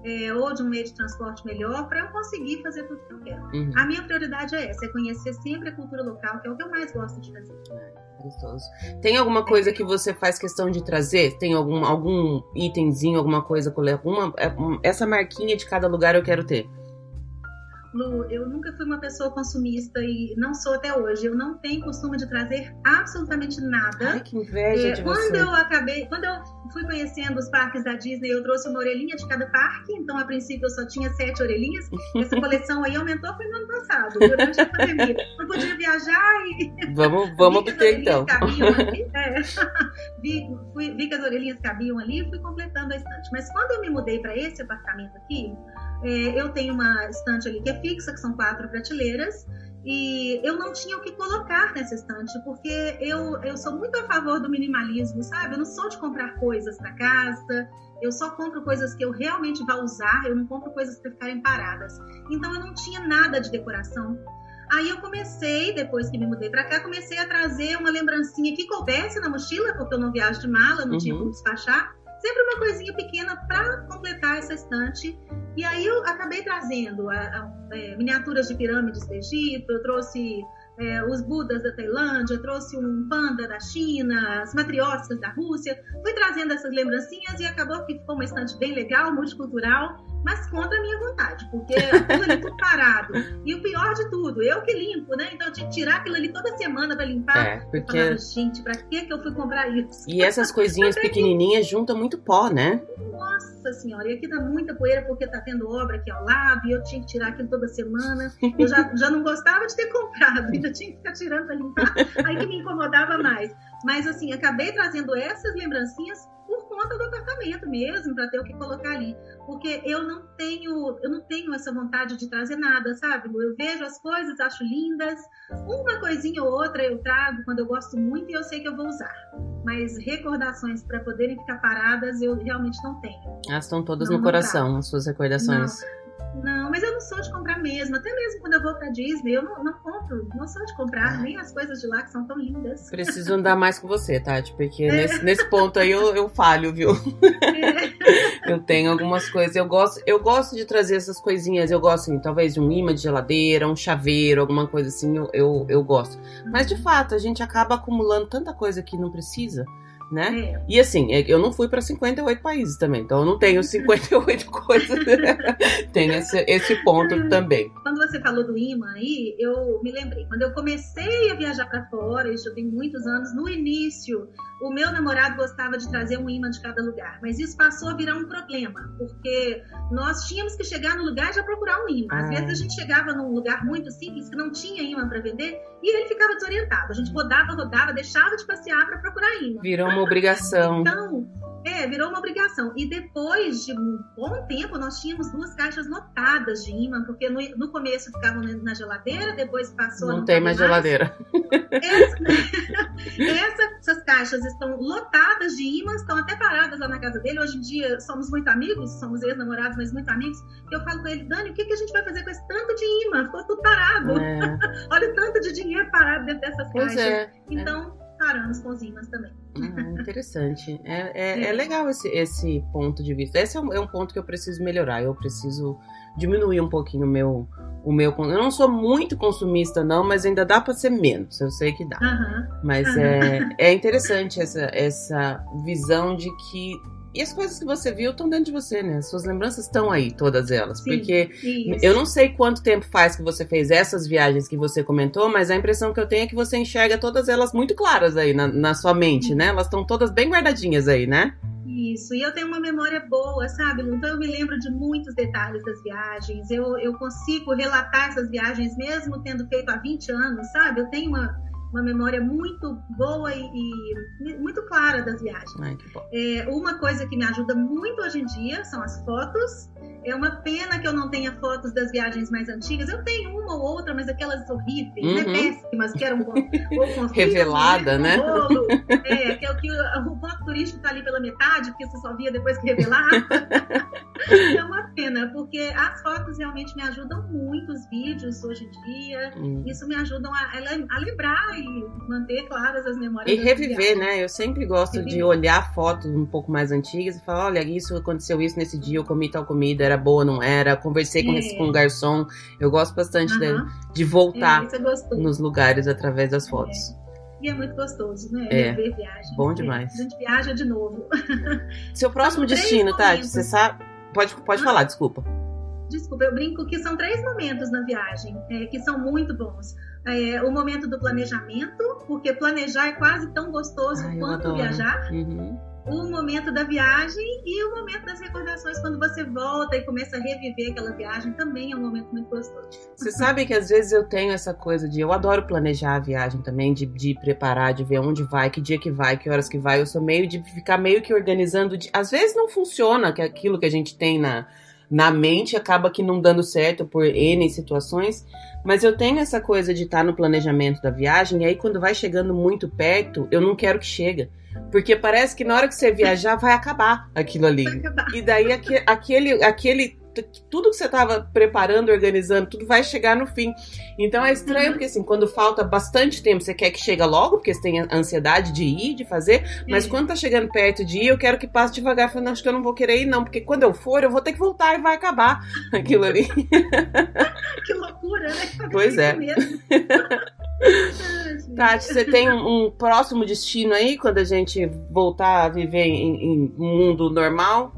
é, ou de um meio de transporte melhor para eu conseguir fazer tudo que eu quero. Uhum. A minha prioridade é essa, é conhecer sempre a cultura local, que é o que eu mais gosto de fazer. Gostoso. Tem alguma coisa que você faz questão de trazer? Tem algum, algum itemzinho, alguma coisa, alguma, é, essa marquinha de cada lugar eu quero ter? Lu, eu nunca fui uma pessoa consumista e não sou até hoje. Eu não tenho costume de trazer absolutamente nada. Ai, que inveja é, de quando você. eu acabei, quando eu fui conhecendo os parques da Disney, eu trouxe uma orelhinha de cada parque. Então, a princípio, eu só tinha sete orelhinhas. Essa [LAUGHS] coleção aí aumentou foi no ano passado, durante a pandemia. Não podia viajar e. Vamos, vamos [LAUGHS] obter então. [LAUGHS] É. vi, fui, vi que as orelhinhas cabiam ali e fui completando a estante. Mas quando eu me mudei para esse apartamento aqui, é, eu tenho uma estante ali que é fixa, que são quatro prateleiras, e eu não tinha o que colocar nessa estante, porque eu, eu sou muito a favor do minimalismo, sabe? Eu não sou de comprar coisas para casa, eu só compro coisas que eu realmente vou usar, eu não compro coisas para ficarem paradas. Então eu não tinha nada de decoração. Aí eu comecei, depois que me mudei para cá, comecei a trazer uma lembrancinha que coubesse na mochila, porque eu não viajo de mala, não uhum. tinha como despachar. Sempre uma coisinha pequena para completar essa estante. E aí eu acabei trazendo a, a, é, miniaturas de pirâmides do Egito, eu trouxe é, os Budas da Tailândia, trouxe um panda da China, as matrioscas da Rússia. Fui trazendo essas lembrancinhas e acabou que ficou uma estante bem legal, multicultural mas contra a minha vontade, porque aquilo ali tudo parado. E o pior de tudo, eu que limpo, né? Então eu tinha que tirar aquilo ali toda semana para limpar. É, porque... Eu falava, gente, pra que que eu fui comprar isso? E essas [LAUGHS] coisinhas pequenininhas juntam muito pó, né? Nossa senhora, e aqui tá muita poeira porque tá tendo obra aqui ao lado e eu tinha que tirar aquilo toda semana. Eu já, já não gostava de ter [LAUGHS] comprado, ainda tinha que ficar tirando para limpar. Aí que me incomodava mais. Mas assim, acabei trazendo essas lembrancinhas por conta do apartamento mesmo, para ter o que colocar ali. Porque eu não tenho, eu não tenho essa vontade de trazer nada, sabe? Eu vejo as coisas, acho lindas. Uma coisinha ou outra eu trago quando eu gosto muito e eu sei que eu vou usar. Mas recordações para poderem ficar paradas eu realmente não tenho. Elas estão todas não, no coração, trago. as suas recordações. Não. Não, mas eu não sou de comprar mesmo. Até mesmo quando eu vou pra Disney, eu não, não compro. Não sou de comprar nem as coisas de lá que são tão lindas. Preciso andar mais com você, Tati, porque é. nesse, nesse ponto aí eu, eu falho, viu? É. eu tenho algumas coisas. Eu gosto, eu gosto de trazer essas coisinhas. Eu gosto, assim, talvez de um imã de geladeira, um chaveiro, alguma coisa assim. Eu, eu, eu gosto. Mas de fato, a gente acaba acumulando tanta coisa que não precisa né? É. E assim, é, eu não fui para 58 países também, então eu não tenho 58 [LAUGHS] coisas. Tem esse, esse ponto também. Quando você falou do imã aí, eu me lembrei. Quando eu comecei a viajar para fora, isso tem muitos anos, no início, o meu namorado gostava de trazer um imã de cada lugar, mas isso passou a virar um problema, porque nós tínhamos que chegar no lugar e já procurar um imã. Às ah. vezes a gente chegava num lugar muito simples que não tinha imã para vender e ele ficava desorientado. A gente rodava, rodava, deixava de passear para procurar imã. Virou uma obrigação. Então, é, virou uma obrigação. E depois de um bom tempo, nós tínhamos duas caixas lotadas de imã, porque no, no começo ficavam na geladeira, depois passou. Não tem mais, geladeira. Essa, [LAUGHS] essa, essas caixas estão lotadas de imãs, estão até paradas lá na casa dele. Hoje em dia somos muito amigos, somos ex-namorados, mas muito amigos. Eu falo com ele, Dani, o que, que a gente vai fazer com esse tanto de imã? Ficou tudo parado. É. [LAUGHS] Olha o tanto de dinheiro parado dentro dessas pois caixas. É. Então, paramos com os imãs também. Ah, [LAUGHS] interessante. É, é, é, legal esse, esse ponto de vista. Esse é um, é um, ponto que eu preciso melhorar. Eu preciso diminuir um pouquinho o meu, o meu. Eu não sou muito consumista, não, mas ainda dá para ser menos. Eu sei que dá. Uhum. Mas uhum. É, é interessante essa, essa visão de que e as coisas que você viu estão dentro de você, né? As suas lembranças estão aí, todas elas. Sim, porque isso. eu não sei quanto tempo faz que você fez essas viagens que você comentou, mas a impressão que eu tenho é que você enxerga todas elas muito claras aí na, na sua mente, né? Elas estão todas bem guardadinhas aí, né? Isso, e eu tenho uma memória boa, sabe? Então eu me lembro de muitos detalhes das viagens. Eu, eu consigo relatar essas viagens mesmo tendo feito há 20 anos, sabe? Eu tenho uma uma memória muito boa e, e muito clara das viagens. Ai, é, uma coisa que me ajuda muito hoje em dia são as fotos. É uma pena que eu não tenha fotos das viagens mais antigas. Eu tenho uma ou outra, mas aquelas horríveis, né? uhum. né? péssimas, que eram ou [LAUGHS] revelada, né? Bolo. É, que é o que o, o turístico está ali pela metade, porque você só via depois que revelar. [LAUGHS] é uma pena, porque as fotos realmente me ajudam muito, os vídeos hoje em dia. Hum. Isso me ajudam a, a lembrar e manter claras as memórias. E reviver, né? Eu sempre gosto reviver. de olhar fotos um pouco mais antigas e falar, olha, isso aconteceu isso nesse dia, eu comi tal comida, era boa, não era, conversei com, é. esse, com um garçom. Eu gosto bastante de, de, voltar é, nos lugares através das fotos. É. E é muito gostoso, né? É. Ver viagem. Bom demais. A gente viaja de novo. [LAUGHS] Seu próximo destino, Tati, você sabe? Pode, pode ah. falar, desculpa. desculpa, eu brinco que são três momentos na viagem é, que são muito bons. É, o momento do planejamento, porque planejar é quase tão gostoso Ai, quanto viajar. Uhum o momento da viagem e o momento das recordações, quando você volta e começa a reviver aquela viagem, também é um momento muito gostoso. Você sabe que às vezes eu tenho essa coisa de. Eu adoro planejar a viagem também, de, de preparar, de ver onde vai, que dia que vai, que horas que vai. Eu sou meio de ficar meio que organizando. De, às vezes não funciona que aquilo que a gente tem na, na mente acaba que não dando certo por N situações. Mas eu tenho essa coisa de estar no planejamento da viagem, e aí quando vai chegando muito perto, eu não quero que chegue. Porque parece que na hora que você viajar vai acabar aquilo ali. Acabar. E daí aquele, aquele tudo que você estava preparando, organizando, tudo vai chegar no fim. Então é estranho, uhum. porque assim, quando falta bastante tempo, você quer que chegue logo, porque você tem ansiedade de ir, de fazer, mas uhum. quando tá chegando perto de ir, eu quero que passe devagar, falando, acho que eu não vou querer ir, não, porque quando eu for, eu vou ter que voltar e vai acabar [LAUGHS] aquilo ali. [LAUGHS] que loucura, né? Pois é. [LAUGHS] Tati, você tem um, um, próximo destino aí quando a gente voltar a viver em, em um mundo normal?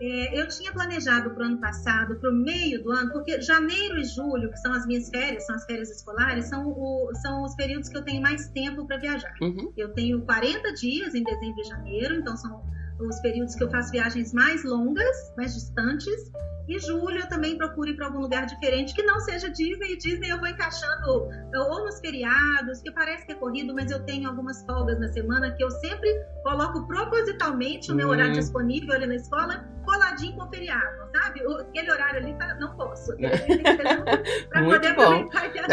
É, eu tinha planejado para o ano passado, para o meio do ano, porque janeiro e julho, que são as minhas férias, são as férias escolares, são, o, são os períodos que eu tenho mais tempo para viajar. Uhum. Eu tenho 40 dias em dezembro e janeiro, então são os períodos que eu faço viagens mais longas, mais distantes. E julho eu também procuro ir para algum lugar diferente que não seja Disney. E Disney eu vou encaixando ou nos feriados, que parece que é corrido, mas eu tenho algumas folgas na semana que eu sempre coloco propositalmente o meu horário hum. disponível ali na escola, coladinho com o feriado, sabe? Aquele horário ali tá, não posso. [LAUGHS] Para poder bom.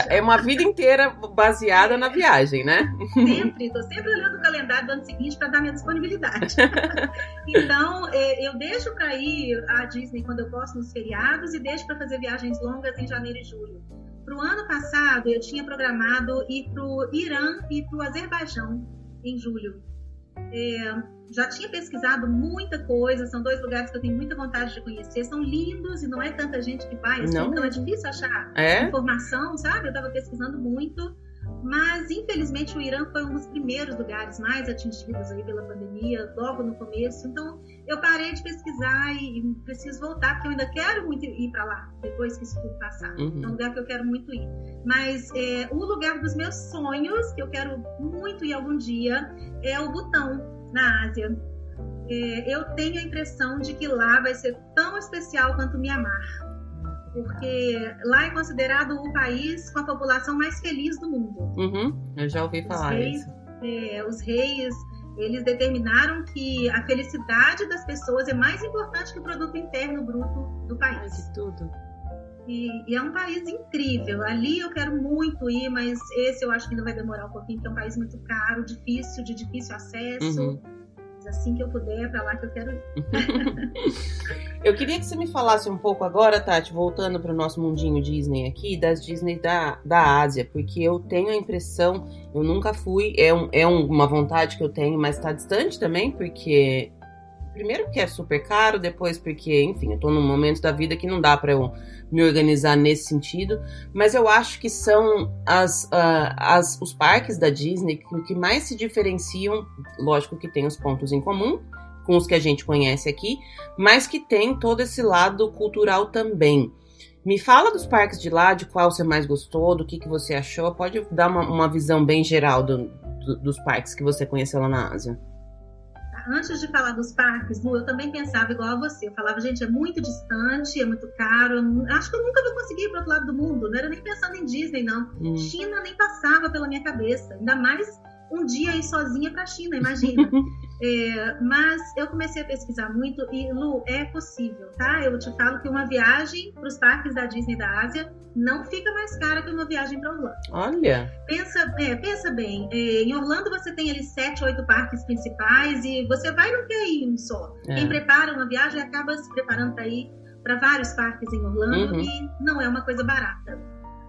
É uma vida inteira baseada na viagem, né? Sempre, tô sempre olhando o calendário do ano seguinte para dar minha disponibilidade. [LAUGHS] então, é, eu deixo para ir à Disney quando eu posso nos feriados e deixo para fazer viagens longas em janeiro e julho. Para o ano passado, eu tinha programado ir para o Irã e para o Azerbaijão em julho. É, já tinha pesquisado muita coisa, são dois lugares que eu tenho muita vontade de conhecer, são lindos e não é tanta gente que vai, assim, não. então é difícil achar é? informação, sabe? Eu estava pesquisando muito. Mas, infelizmente, o Irã foi um dos primeiros lugares mais atingidos aí pela pandemia, logo no começo. Então, eu parei de pesquisar e, e preciso voltar, porque eu ainda quero muito ir para lá, depois que isso tudo passar. Uhum. É um lugar que eu quero muito ir. Mas é, o lugar dos meus sonhos, que eu quero muito ir algum dia, é o Butão, na Ásia. É, eu tenho a impressão de que lá vai ser tão especial quanto Mianmar porque lá é considerado o país com a população mais feliz do mundo. Uhum, eu já ouvi falar os reis, isso. É, os reis, eles determinaram que a felicidade das pessoas é mais importante que o produto interno bruto do país. De tudo. E, e, é um país incrível. Ali eu quero muito ir, mas esse eu acho que ainda vai demorar um pouquinho, porque é um país muito caro, difícil, de difícil acesso. Uhum assim que eu puder, é para lá que eu quero ir. [LAUGHS] eu queria que você me falasse um pouco agora, Tati, voltando para o nosso mundinho Disney aqui, das Disney da, da Ásia, porque eu tenho a impressão, eu nunca fui, é, um, é uma vontade que eu tenho, mas está distante também, porque primeiro porque é super caro, depois porque, enfim, eu tô num momento da vida que não dá para eu me organizar nesse sentido, mas eu acho que são as, uh, as, os parques da Disney que, que mais se diferenciam, lógico que tem os pontos em comum, com os que a gente conhece aqui, mas que tem todo esse lado cultural também. Me fala dos parques de lá, de qual você mais gostou, do que, que você achou. Pode dar uma, uma visão bem geral do, do, dos parques que você conheceu lá na Ásia antes de falar dos parques, eu também pensava igual a você. Eu falava, gente, é muito distante, é muito caro. Acho que eu nunca vou conseguir ir para outro lado do mundo. Não era nem pensando em Disney, não. Hum. China nem passava pela minha cabeça. Ainda mais um dia ir sozinha para a China, imagina. [LAUGHS] é, mas eu comecei a pesquisar muito e, Lu, é possível, tá? Eu te falo que uma viagem para os parques da Disney da Ásia não fica mais cara que uma viagem para Orlando. Olha! Pensa, é, pensa bem, é, em Orlando você tem ali sete, oito parques principais e você vai não quer ir um só. É. Quem prepara uma viagem acaba se preparando para ir para vários parques em Orlando uhum. e não é uma coisa barata.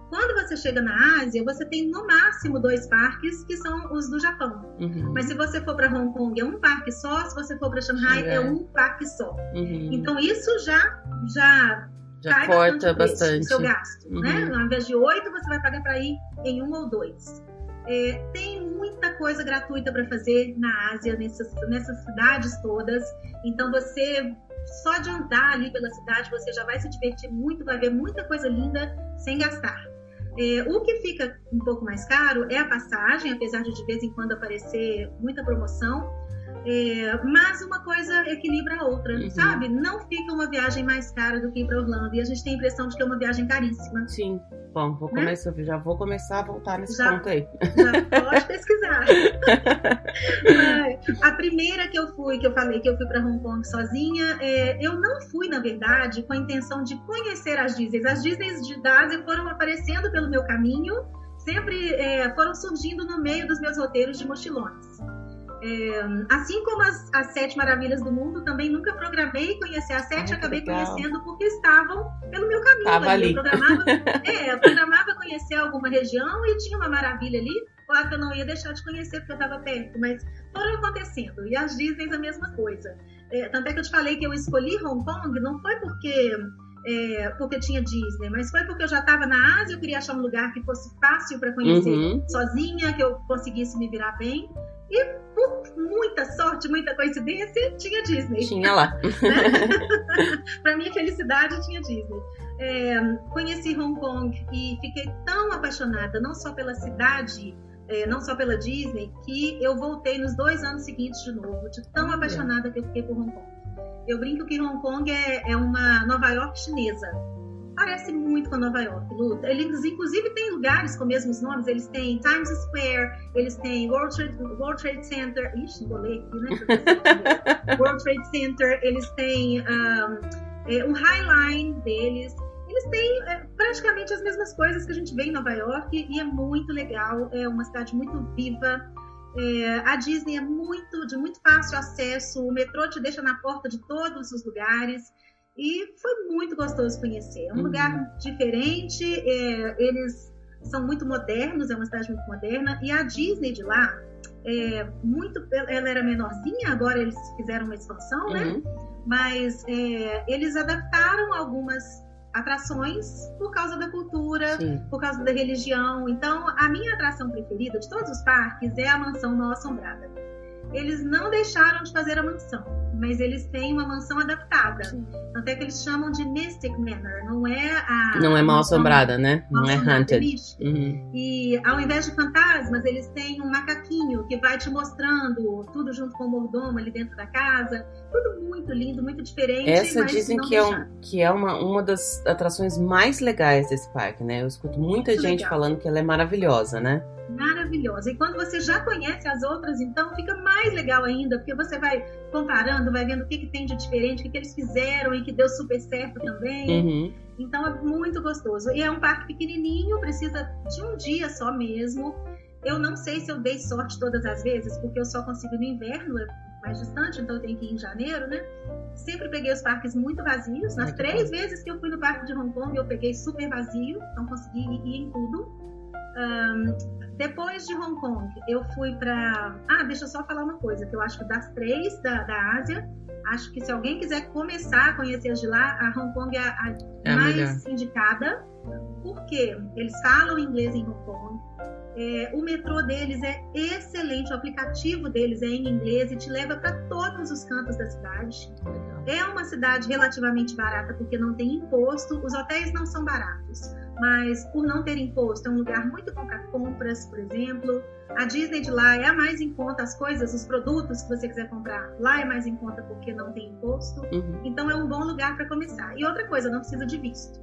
Quando você chega na Ásia, você tem no máximo dois parques, que são os do Japão. Uhum. Mas se você for para Hong Kong, é um parque só. Se você for para Shanghai, é. é. um parque só. Uhum. Então, isso já, já, já cai corta bastante, o seu gasto. Né? Uhum. Né? Ao invés de oito, você vai pagar para ir em um ou dois. É, tem muita coisa gratuita para fazer na Ásia, nessas, nessas cidades todas. Então, você só de andar ali pela cidade você já vai se divertir muito, vai ver muita coisa linda sem gastar. É, o que fica um pouco mais caro é a passagem, apesar de de vez em quando aparecer muita promoção. É, mas uma coisa equilibra a outra, uhum. sabe? Não fica uma viagem mais cara do que ir para Orlando. E a gente tem a impressão de que é uma viagem caríssima. Sim. Bom, vou né? começar, já vou começar a voltar nesse já, ponto aí. Já pode [LAUGHS] pesquisar. a primeira que eu fui, que eu falei que eu fui para Hong Kong sozinha, é, eu não fui, na verdade, com a intenção de conhecer as Disney. As Disney de Ásia foram aparecendo pelo meu caminho, sempre é, foram surgindo no meio dos meus roteiros de mochilões. É, assim como as, as, Sete Maravilhas do Mundo, também nunca programei conhecer as sete, acabei legal. conhecendo porque estavam pelo meu caminho. Tava ali. Eu programava, [LAUGHS] é, eu programava conhecer alguma região e tinha uma maravilha ali. Claro que eu não ia deixar de conhecer porque eu estava perto, mas foram acontecendo. E as Disney a mesma coisa. É, tanto é que eu te falei que eu escolhi Hong Kong, não foi porque é, porque tinha Disney, mas foi porque eu já estava na Ásia, eu queria achar um lugar que fosse fácil para conhecer uhum. sozinha, que eu conseguisse me virar bem. E por muita sorte, muita coincidência, tinha Disney. Tinha lá. [LAUGHS] Né? Para minha felicidade, tinha Disney. É, conheci Hong Kong e fiquei tão apaixonada, não só pela cidade, é, não só pela Disney, que eu voltei nos dois anos seguintes de novo, de tão apaixonada que eu fiquei por Hong Kong. Eu brinco que Hong Kong é, é uma Nova York chinesa parece muito com Nova York, Lu. Eles, inclusive, têm lugares com mesmos nomes. Eles têm Times Square, eles têm World Trade, World Trade Center. Ixi, bolei aqui, né? [LAUGHS] World Trade Center. Eles têm um, é, um Highline deles. Eles têm é, praticamente as mesmas coisas que a gente vê em Nova York e é muito legal. É uma cidade muito viva. É, a Disney é muito de muito fácil acesso. O metrô te deixa na porta de todos os lugares. E foi muito gostoso conhecer. É um uhum. lugar diferente, é, eles são muito modernos, é uma cidade muito moderna. E a Disney de lá, é, muito, ela era menorzinha, agora eles fizeram uma expansão, né? uhum. né? Mas é, eles adaptaram algumas atrações por causa da cultura, Sim. por causa da religião. Então, a minha atração preferida de todos os parques é a Mansão Mal Assombrada eles não deixaram de fazer a mansão, mas eles têm uma mansão adaptada. Tanto é que eles chamam de Mystic Manor, não é a. Não é mal assombrada, né? Não é haunted. Uhum. E ao invés de fantasmas, eles têm um macaquinho que vai te mostrando tudo junto com o mordomo ali dentro da casa. Tudo muito lindo, muito diferente. Essa dizem que é, um, que é uma, uma das atrações mais legais desse parque, né? Eu escuto muita muito gente legal. falando que ela é maravilhosa, né? Maravilhosa. E quando você já conhece as outras, então fica mais legal ainda, porque você vai comparando, vai vendo o que, que tem de diferente, o que, que eles fizeram e que deu super certo também. Uhum. Então é muito gostoso. E é um parque pequenininho, precisa de um dia só mesmo. Eu não sei se eu dei sorte todas as vezes, porque eu só consigo no inverno, é mais distante, então eu tenho que ir em janeiro, né? Sempre peguei os parques muito vazios. Nas três vezes que eu fui no parque de Hong Kong, eu peguei super vazio, não consegui ir em tudo. Um, depois de Hong Kong, eu fui para. Ah, deixa eu só falar uma coisa: que eu acho que das três da, da Ásia, acho que se alguém quiser começar a conhecer as de lá, a Hong Kong é a, é mais melhor. indicada, porque eles falam inglês em Hong Kong. É, o metrô deles é excelente, o aplicativo deles é em inglês e te leva para todos os cantos da cidade. É uma cidade relativamente barata porque não tem imposto, os hotéis não são baratos mas por não ter imposto, é um lugar muito bom para compras, por exemplo. A Disney de lá é a mais em conta, as coisas, os produtos que você quiser comprar lá é mais em conta porque não tem imposto. Uhum. Então é um bom lugar para começar. E outra coisa, não precisa de visto.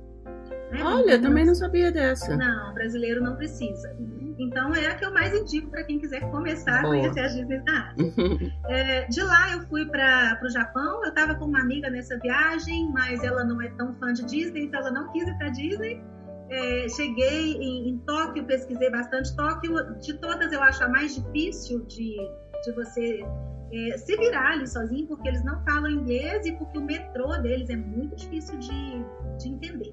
Né? Olha, também não sabia dessa. Não, brasileiro não precisa. Então é a que eu mais indico para quem quiser começar Boa. a conhecer a Disney da Ásia. [LAUGHS] é, de lá eu fui para o Japão, eu estava com uma amiga nessa viagem, mas ela não é tão fã de Disney, então ela não quis ir para Disney. É, cheguei em, em, Tóquio, pesquisei bastante. Tóquio, de todas, eu acho a mais difícil de, de você é, se virar ali sozinho, porque eles não falam inglês e porque o metrô deles é muito difícil de, de entender.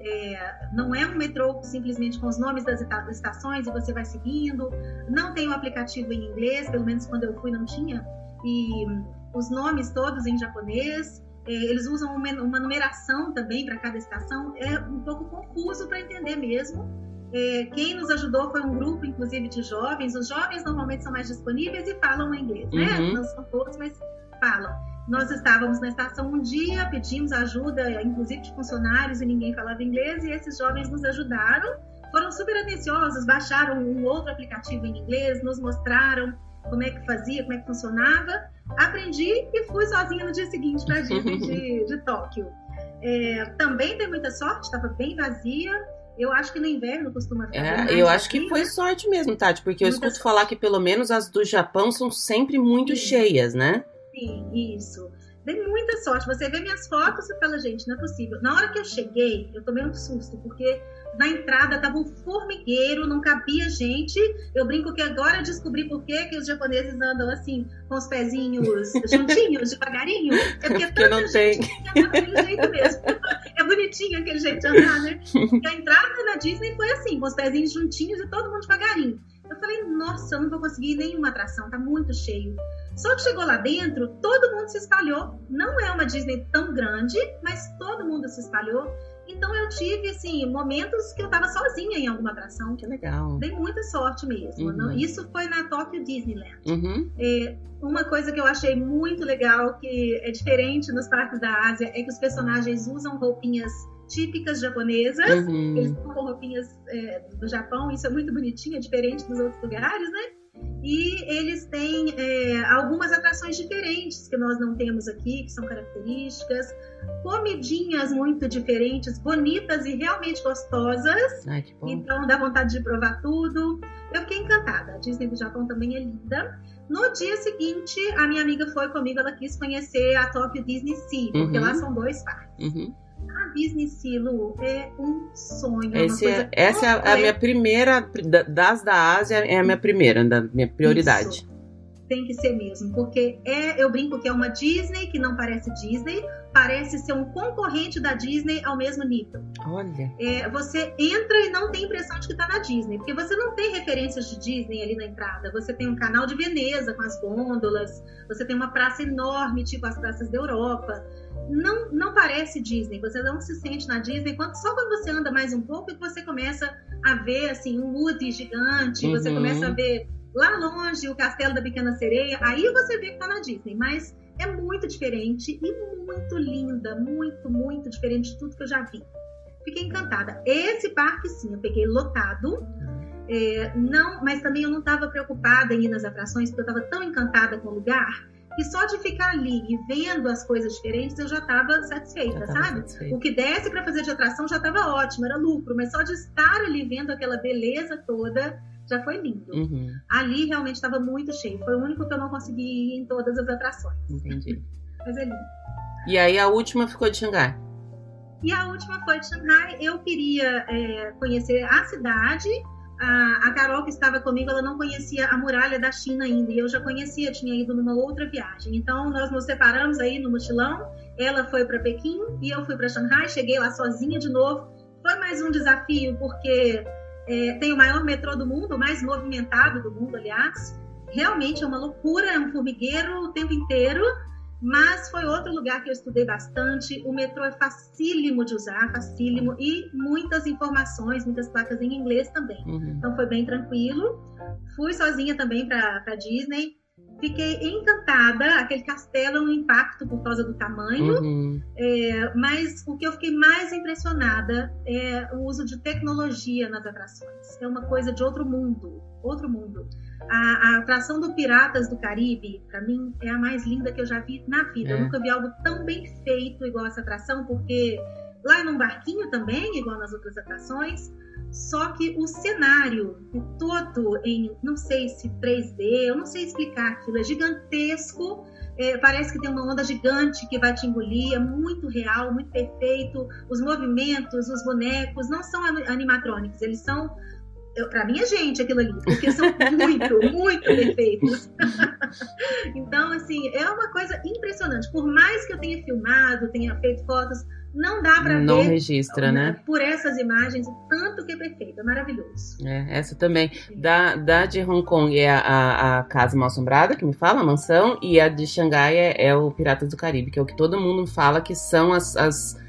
É, não é um metrô simplesmente com os nomes das estações e você vai seguindo. Não tem o um aplicativo em inglês, pelo menos quando eu fui não tinha. E os nomes todos em japonês. É, eles usam uma, numeração também para cada estação, é um pouco confuso para entender mesmo. É, quem nos ajudou foi um grupo, inclusive, de jovens. Os jovens normalmente são mais disponíveis e falam inglês, né? Uhum. Não são todos, mas falam. Nós estávamos na estação um dia, pedimos ajuda, inclusive de funcionários, e ninguém falava inglês, e esses jovens nos ajudaram. Foram super atenciosos, baixaram um outro aplicativo em inglês, nos mostraram como é que fazia, como é que funcionava. Aprendi e fui sozinha no dia seguinte para a Disney de, [LAUGHS] de Tóquio. É, também tem muita sorte, estava bem vazia. Eu acho que no inverno costuma ficar. É, eu acho que foi sorte mesmo, Tati, porque Muita eu escuto sorte. falar que pelo menos as do Japão são sempre muito Sim. cheias, né? Sim, isso. Dei muita sorte. Você vê minhas fotos e fala, gente, não é possível. Na hora que eu cheguei, eu tomei um susto, porque na entrada tava um formigueiro, não cabia gente. Eu brinco que agora eu descobri por que, que os japoneses andam assim, com os pezinhos [LAUGHS] juntinhos, devagarinho. É porque, porque não tem. É jeito mesmo. [LAUGHS] É bonitinho aquele jeito de andar, né? [LAUGHS] E a entrada na Disney foi assim, com os pezinhos juntinhos e todo mundo devagarinho. Eu falei, nossa, eu não vou conseguir nenhuma atração, tá muito cheio. Só que chegou lá dentro, todo mundo se espalhou. Não é uma Disney tão grande, mas todo mundo se espalhou. Então eu tive, assim, momentos que eu tava sozinha em alguma atração. Que legal. Dei muita sorte mesmo. Uhum. Isso foi na Tokyo Disneyland. Uhum. É, uma coisa que eu achei muito legal, que é diferente nos parques da Ásia, é que os personagens usam roupinhas típicas japonesas. Uhum. Eles estão com roupinhas é, do Japão, isso é muito bonitinho, é diferente dos outros lugares, né? E eles têm é, algumas atrações diferentes que nós não temos aqui, que são características, comidinhas muito diferentes, bonitas e realmente gostosas. Ai, que bom. Então dá vontade de provar tudo. Eu fiquei encantada. A Disney do Japão também é linda. No dia seguinte, a minha amiga foi comigo, ela quis conhecer a Tokyo Disney Sea, porque uhum. lá são dois parques. Uhum. A Disney Silo é um sonho. Esse é, essa é a minha primeira, das da Ásia, é a minha primeira, da minha prioridade. Isso. Tem que ser mesmo, porque é, eu brinco que é uma Disney que não parece Disney, parece ser um concorrente da Disney ao mesmo nível. Olha. É, você entra e não tem impressão de que está na Disney, porque você não tem referências de Disney ali na entrada. Você tem um canal de Veneza com as gôndolas, você tem uma praça enorme, tipo as praças da Europa não, não parece Disney, você não se sente na Disney, quando, só quando você anda mais um pouco que você começa a ver assim um Woody gigante, uhum. você começa a ver lá longe o castelo da Pequena Sereia, aí você vê que tá na Disney, mas é muito diferente e muito linda, muito, muito diferente de tudo que eu já vi. Fiquei encantada. Esse parque, sim, eu peguei lotado. É, não, mas também eu não estava preocupada em ir nas atrações, porque eu estava tão encantada com o lugar e só de ficar ali e vendo as coisas diferentes eu já estava satisfeita, já sabe? Satisfeita. O que desse para fazer de atração já estava ótimo, era lucro, mas só de estar ali vendo aquela beleza toda já foi lindo. Uhum. Ali realmente estava muito cheio. Foi o único que eu não consegui ir em todas as atrações. Entendi. [LAUGHS] mas é lindo. E aí a última ficou de Xangai? E a última foi de Xangai. Eu queria é, conhecer a cidade a, a Carol que estava comigo, ela não conhecia a muralha da China ainda, e eu já conhecia, tinha ido numa outra viagem. Então nós nos separamos aí no mochilão. Ela foi para Pequim e eu fui para Xangai. Cheguei lá sozinha de novo. Foi mais um desafio porque é, tem o maior metrô do mundo, o mais movimentado do mundo, aliás. Realmente é uma loucura, é um formigueiro o tempo inteiro. Mas foi outro lugar que eu estudei bastante. O metrô é facílimo de usar, facílimo, e muitas informações, muitas placas em inglês também. Uhum. Então foi bem tranquilo. Fui sozinha também para Disney. Fiquei encantada. Aquele castelo é um impacto por causa do tamanho. Uhum. É, mas o que eu fiquei mais impressionada é o uso de tecnologia nas atrações. É uma coisa de outro mundo. Outro mundo. A, a, atração do Piratas do Caribe, para mim, é a mais linda que eu já vi na vida. É. Eu nunca vi algo tão bem feito igual essa atração, porque lá é num barquinho também, igual nas outras atrações, só que o cenário todo em, não sei se 3D, eu não sei explicar aquilo, é gigantesco. É, parece que tem uma onda gigante que vai te engolir, é muito real, muito perfeito. Os movimentos, os bonecos não são animatrônicos, eles são para mim é gente aquilo ali, porque são muito, [LAUGHS] muito perfeitos. [LAUGHS] então, assim, é uma coisa impressionante. Por mais que eu tenha filmado, tenha feito fotos, não dá para ver. Não registra, né? Por essas imagens, o tanto que é perfeito, é maravilhoso. É, essa também. Da, da de Hong Kong é a, a Casa Mal Assombrada, que me fala, a mansão, e a de Xangai é, é o Piratas do Caribe, que é o que todo mundo fala que são as, as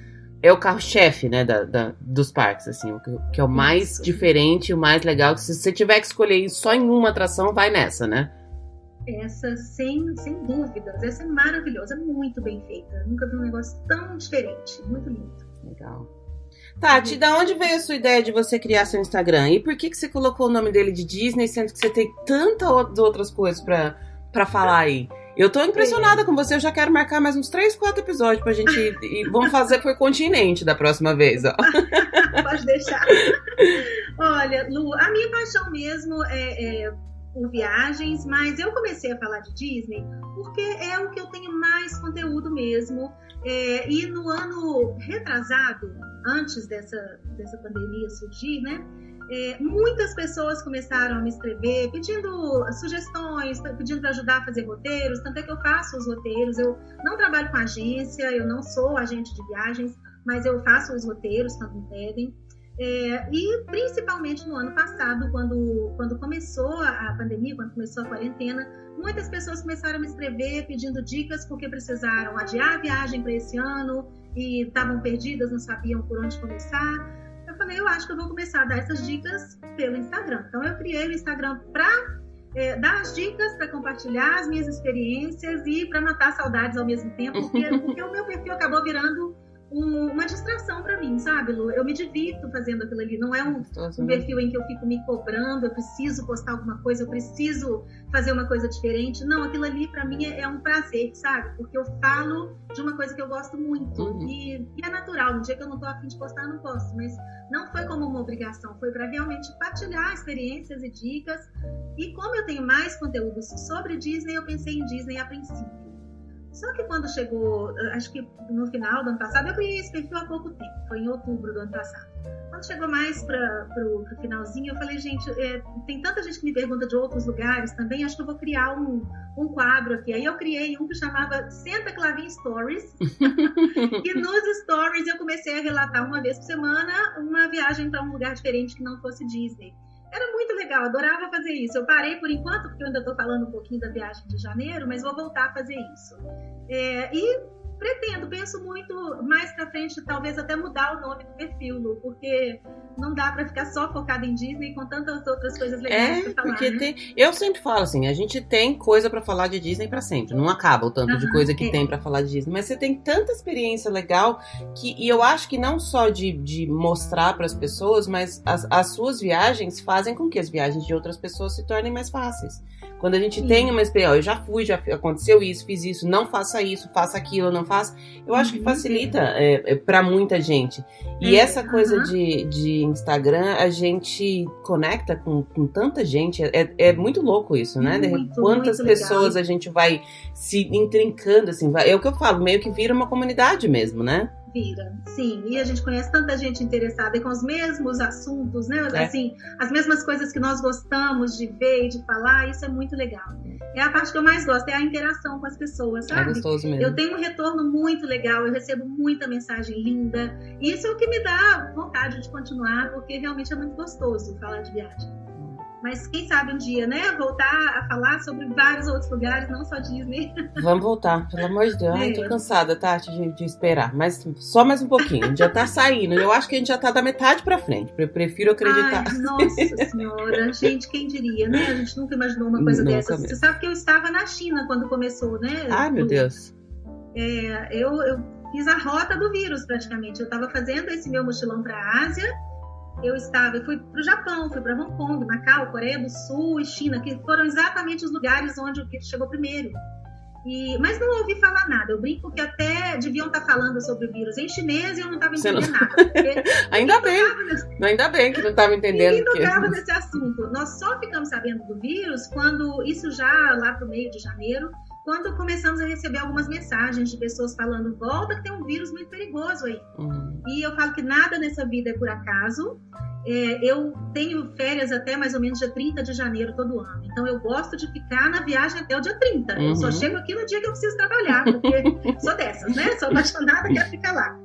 é o carro-chefe, né, da, da, dos parques, assim, o que, que é o mais Isso. diferente, o mais legal, que se você tiver que escolher só em uma atração, vai nessa, né? Essa, sem, sem dúvidas, essa é maravilhosa, muito bem feita. Nunca vi um negócio tão diferente, muito lindo. Legal. Tati, da onde veio a sua ideia de você criar seu Instagram? E por que, que você colocou o nome dele de Disney, sendo que você tem tantas outras coisas para falar aí? Eu tô impressionada é. com você, eu já quero marcar mais uns 3, 4 episódios pra gente ir, e vamos fazer por continente da próxima vez, ó. [LAUGHS] Pode deixar. Olha, Lu, a minha paixão mesmo é, é por viagens, mas eu comecei a falar de Disney porque é o que eu tenho mais conteúdo mesmo. É, e no ano retrasado, antes dessa, dessa pandemia surgir, né? É, muitas pessoas começaram a me escrever pedindo sugestões, pedindo para ajudar a fazer roteiros. Tanto é que eu faço os roteiros. Eu não trabalho com agência, eu não sou agente de viagens, mas eu faço os roteiros quando me pedem. É, e principalmente no ano passado, quando, quando começou a pandemia, quando começou a quarentena, muitas pessoas começaram a me escrever pedindo dicas porque precisaram adiar a viagem para esse ano e estavam perdidas, não sabiam por onde começar. Eu acho que eu vou começar a dar essas dicas pelo Instagram. Então eu criei o Instagram para é, dar as dicas, para compartilhar as minhas experiências e para matar saudades ao mesmo tempo, porque, [LAUGHS] porque o meu perfil acabou virando um, uma distração para mim, sabe, Lu? Eu me divirto fazendo aquilo ali. Não é um, um, perfil em que eu fico me cobrando, eu preciso postar alguma coisa, eu preciso fazer uma coisa diferente. Não, aquilo ali para mim é, é, um prazer, sabe? Porque eu falo de uma coisa que eu gosto muito. Uhum. E, e, é natural. No dia que eu não tô afim de postar, eu não posso. Mas não foi como uma obrigação, foi para realmente partilhar experiências e dicas. E como eu tenho mais conteúdos sobre Disney, eu pensei em Disney a princípio. Só que quando chegou, acho que no final do ano passado, eu criei esse perfil há pouco tempo, foi em outubro do ano passado. Quando chegou mais para o finalzinho, eu falei, gente, é, tem tanta gente que me pergunta de outros lugares também, acho que eu vou criar um, um quadro aqui. Aí eu criei um que chamava Senta Clavin Stories. [LAUGHS] e nos stories eu comecei a relatar uma vez por semana uma viagem para um lugar diferente que não fosse Disney. Era muito legal, adorava fazer isso. Eu parei por enquanto, porque eu ainda estou falando um pouquinho da viagem de janeiro, mas vou voltar a fazer isso. É, e pretendo, penso muito mais para frente, talvez até mudar o nome do perfil, Lu, porque não dá para ficar só focado em Disney com tantas outras coisas legais é, pra falar. Porque né? tem, eu sempre falo assim, a gente tem coisa para falar de Disney para sempre, não acaba o tanto de coisa que é. tem para falar de Disney, mas você tem tanta experiência legal que e eu acho que não só de, de mostrar para as pessoas, mas as, as suas viagens fazem com que as viagens de outras pessoas se tornem mais fáceis. Quando a gente Sim. tem uma experiência, eu já fui, já aconteceu isso, fiz isso, não faça isso, faça aquilo, não faça. Eu acho que uhum. facilita é, é para muita gente. E é, essa coisa uhum. de, de Instagram, a gente conecta com, com tanta gente. É, é muito louco isso, né? Muito, Quantas pessoas legal. a gente vai se intrincando, assim. Vai, é o que eu falo, meio que vira uma comunidade mesmo, né? Vira, sim. E a gente conhece tanta gente interessada com os mesmos assuntos, né? É. Assim, as mesmas coisas que nós gostamos de ver e de falar, isso é muito legal. É a parte que eu mais gosto, é a interação com as pessoas, é sabe? É gostoso mesmo. Eu tenho um retorno muito legal, eu recebo muita mensagem linda. E isso é o que me dá vontade de continuar, porque realmente é muito gostoso falar de viagem. Mas quem sabe um dia, né? Voltar a falar sobre vários outros lugares, não só Disney. Vamos voltar, pelo amor de Deus. É. Ai, tô cansada, Tati, de, de, esperar. Mas só mais um pouquinho. Já tá saindo. Eu acho que a gente já tá da metade pra frente. Eu prefiro acreditar. Ai, nossa senhora. gente, quem diria, né? A gente nunca imaginou uma coisa nunca dessa. Mesmo. Você sabe que eu estava na China quando começou, né? Ai, meu Deus. É, eu, eu fiz a rota do vírus praticamente. Eu estava fazendo esse meu mochilão para a Ásia eu estava, eu fui para o Japão, fui para Hong Kong, Macau, Coreia do Sul e China, que foram exatamente os lugares onde o vírus chegou primeiro. E, mas não ouvi falar nada. Eu brinco que até deviam estar tá falando sobre o vírus em chinês e eu não estava entendendo [LAUGHS] não... nada. ainda bem. Nesse... Ainda bem que não estava entendendo. Ninguém tocava [LAUGHS] nesse assunto. Nós só ficamos sabendo do vírus quando, isso já lá para o meio de janeiro, quando começamos a receber algumas mensagens de pessoas falando: volta que tem um vírus muito perigoso aí. Uhum. E eu falo que nada nessa vida é por acaso. É, eu tenho férias até mais ou menos dia 30 de janeiro todo ano. Então eu gosto de ficar na viagem até o dia 30. Uhum. Eu só uhum. chego aqui no dia que eu preciso trabalhar, porque [LAUGHS] sou dessas, né? Sou apaixonada, quero ficar lá.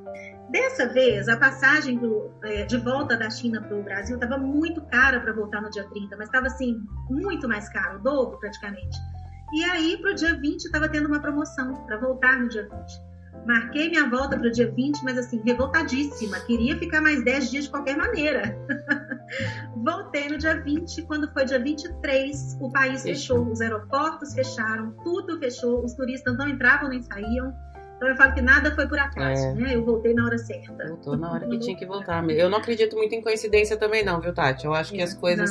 Dessa vez, a passagem do, é, de volta da China para o Brasil estava muito cara para voltar no dia 30, mas estava assim, muito mais caro, o dobro praticamente. E aí, para o dia 20, estava tendo uma promoção para voltar no dia 20. Marquei minha volta para o dia 20, mas assim, revoltadíssima. Queria ficar mais 10 dias de qualquer maneira. [LAUGHS] Voltei no dia 20, quando foi dia 23, o país fechou, fechou os aeroportos fecharam, tudo fechou, os turistas não entravam nem saíam. Então eu falo que nada foi por acaso, é. né? Eu voltei na hora certa. Voltou na hora que tinha que voltar. Eu não acredito muito em coincidência também, não, viu, Tati? Eu acho que as coisas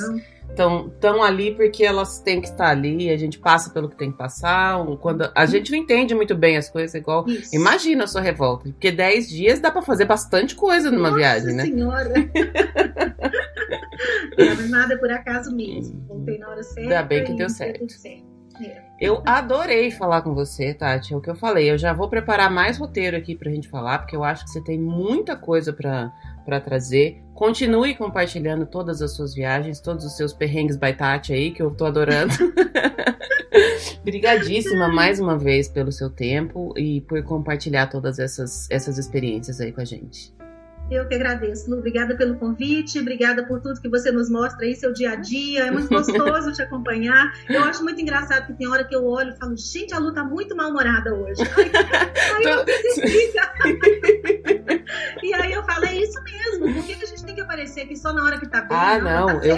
estão tão ali porque elas têm que estar ali, a gente passa pelo que tem que passar. Quando a gente não entende muito bem as coisas, igual. Isso. Imagina a sua revolta. Porque 10 dias dá para fazer bastante coisa numa Nossa viagem, né? Senhora! [LAUGHS] é, mas nada é por acaso mesmo. Voltei na hora certa. Ainda bem que deu certo. certo. Eu adorei falar com você, Tati. É o que eu falei. Eu já vou preparar mais roteiro aqui pra gente falar, porque eu acho que você tem muita coisa pra trazer. Continue compartilhando todas as suas viagens, todos os seus perrengues by Tati aí, que eu tô adorando. [LAUGHS] Obrigadíssima mais uma vez pelo seu tempo e por compartilhar todas essas, essas experiências aí com a gente. Eu que agradeço, Lu. Obrigada pelo convite, obrigada por tudo que você nos mostra aí, seu dia a dia. É muito gostoso te acompanhar. Eu acho muito engraçado que tem hora que eu olho e falo, gente, a Lu tá muito mal-humorada hoje. [LAUGHS] Aí, eu [LAUGHS] E aí eu falo, é isso mesmo. Por que, a gente tem que aparecer aqui só na hora que tá bem? Ah, não. Tá eu...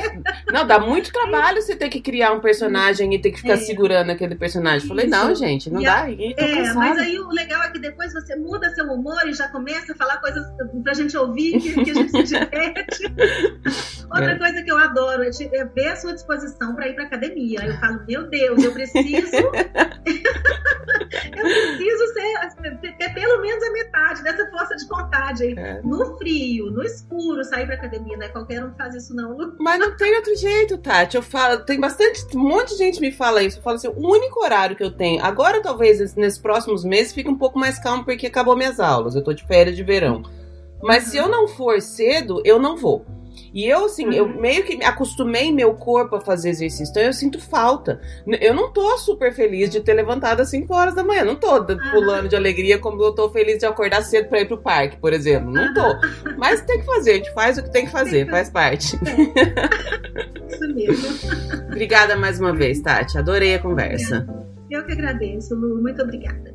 Não, dá muito trabalho você ter que criar um personagem e ter que ficar é. segurando aquele personagem. Falei, isso. não, gente, não e dá. A... É, mas aí o legal é que depois você muda seu humor e já começa a falar coisas pra gente ouvir, que, que a gente se diverte. [LAUGHS] Outra é. coisa que eu adoro é, te, é, ver a sua disposição para ir para academia. Eu falo, meu Deus, eu preciso. [LAUGHS] eu preciso ser, ter pelo menos a metade dessa força de vontade aí. É. No frio, no escuro, sair para academia, né? Qualquer um faz isso, não. [LAUGHS] Mas não tem outro jeito, Tati. Eu falo, tem bastante, um monte de gente me fala isso. Eu falo assim, o único horário que eu tenho, agora talvez nesses próximos meses fique um pouco mais calmo porque acabou minhas aulas. Eu tô de férias de verão. Mas se eu não for cedo, eu não vou. E eu, assim, uhum. eu meio que acostumei meu corpo a fazer exercício, então eu sinto falta. Eu não tô super feliz de ter levantado às 5 horas da manhã, não tô pulando de alegria como eu tô feliz de acordar cedo para ir pro parque, por exemplo. Não tô. [LAUGHS] Mas tem que fazer, a gente faz o que tem que fazer, faz parte. É. [LAUGHS] Isso mesmo. obrigada mais uma vez, Tati. Adorei a conversa. Eu que agradeço, Lu. Muito obrigada.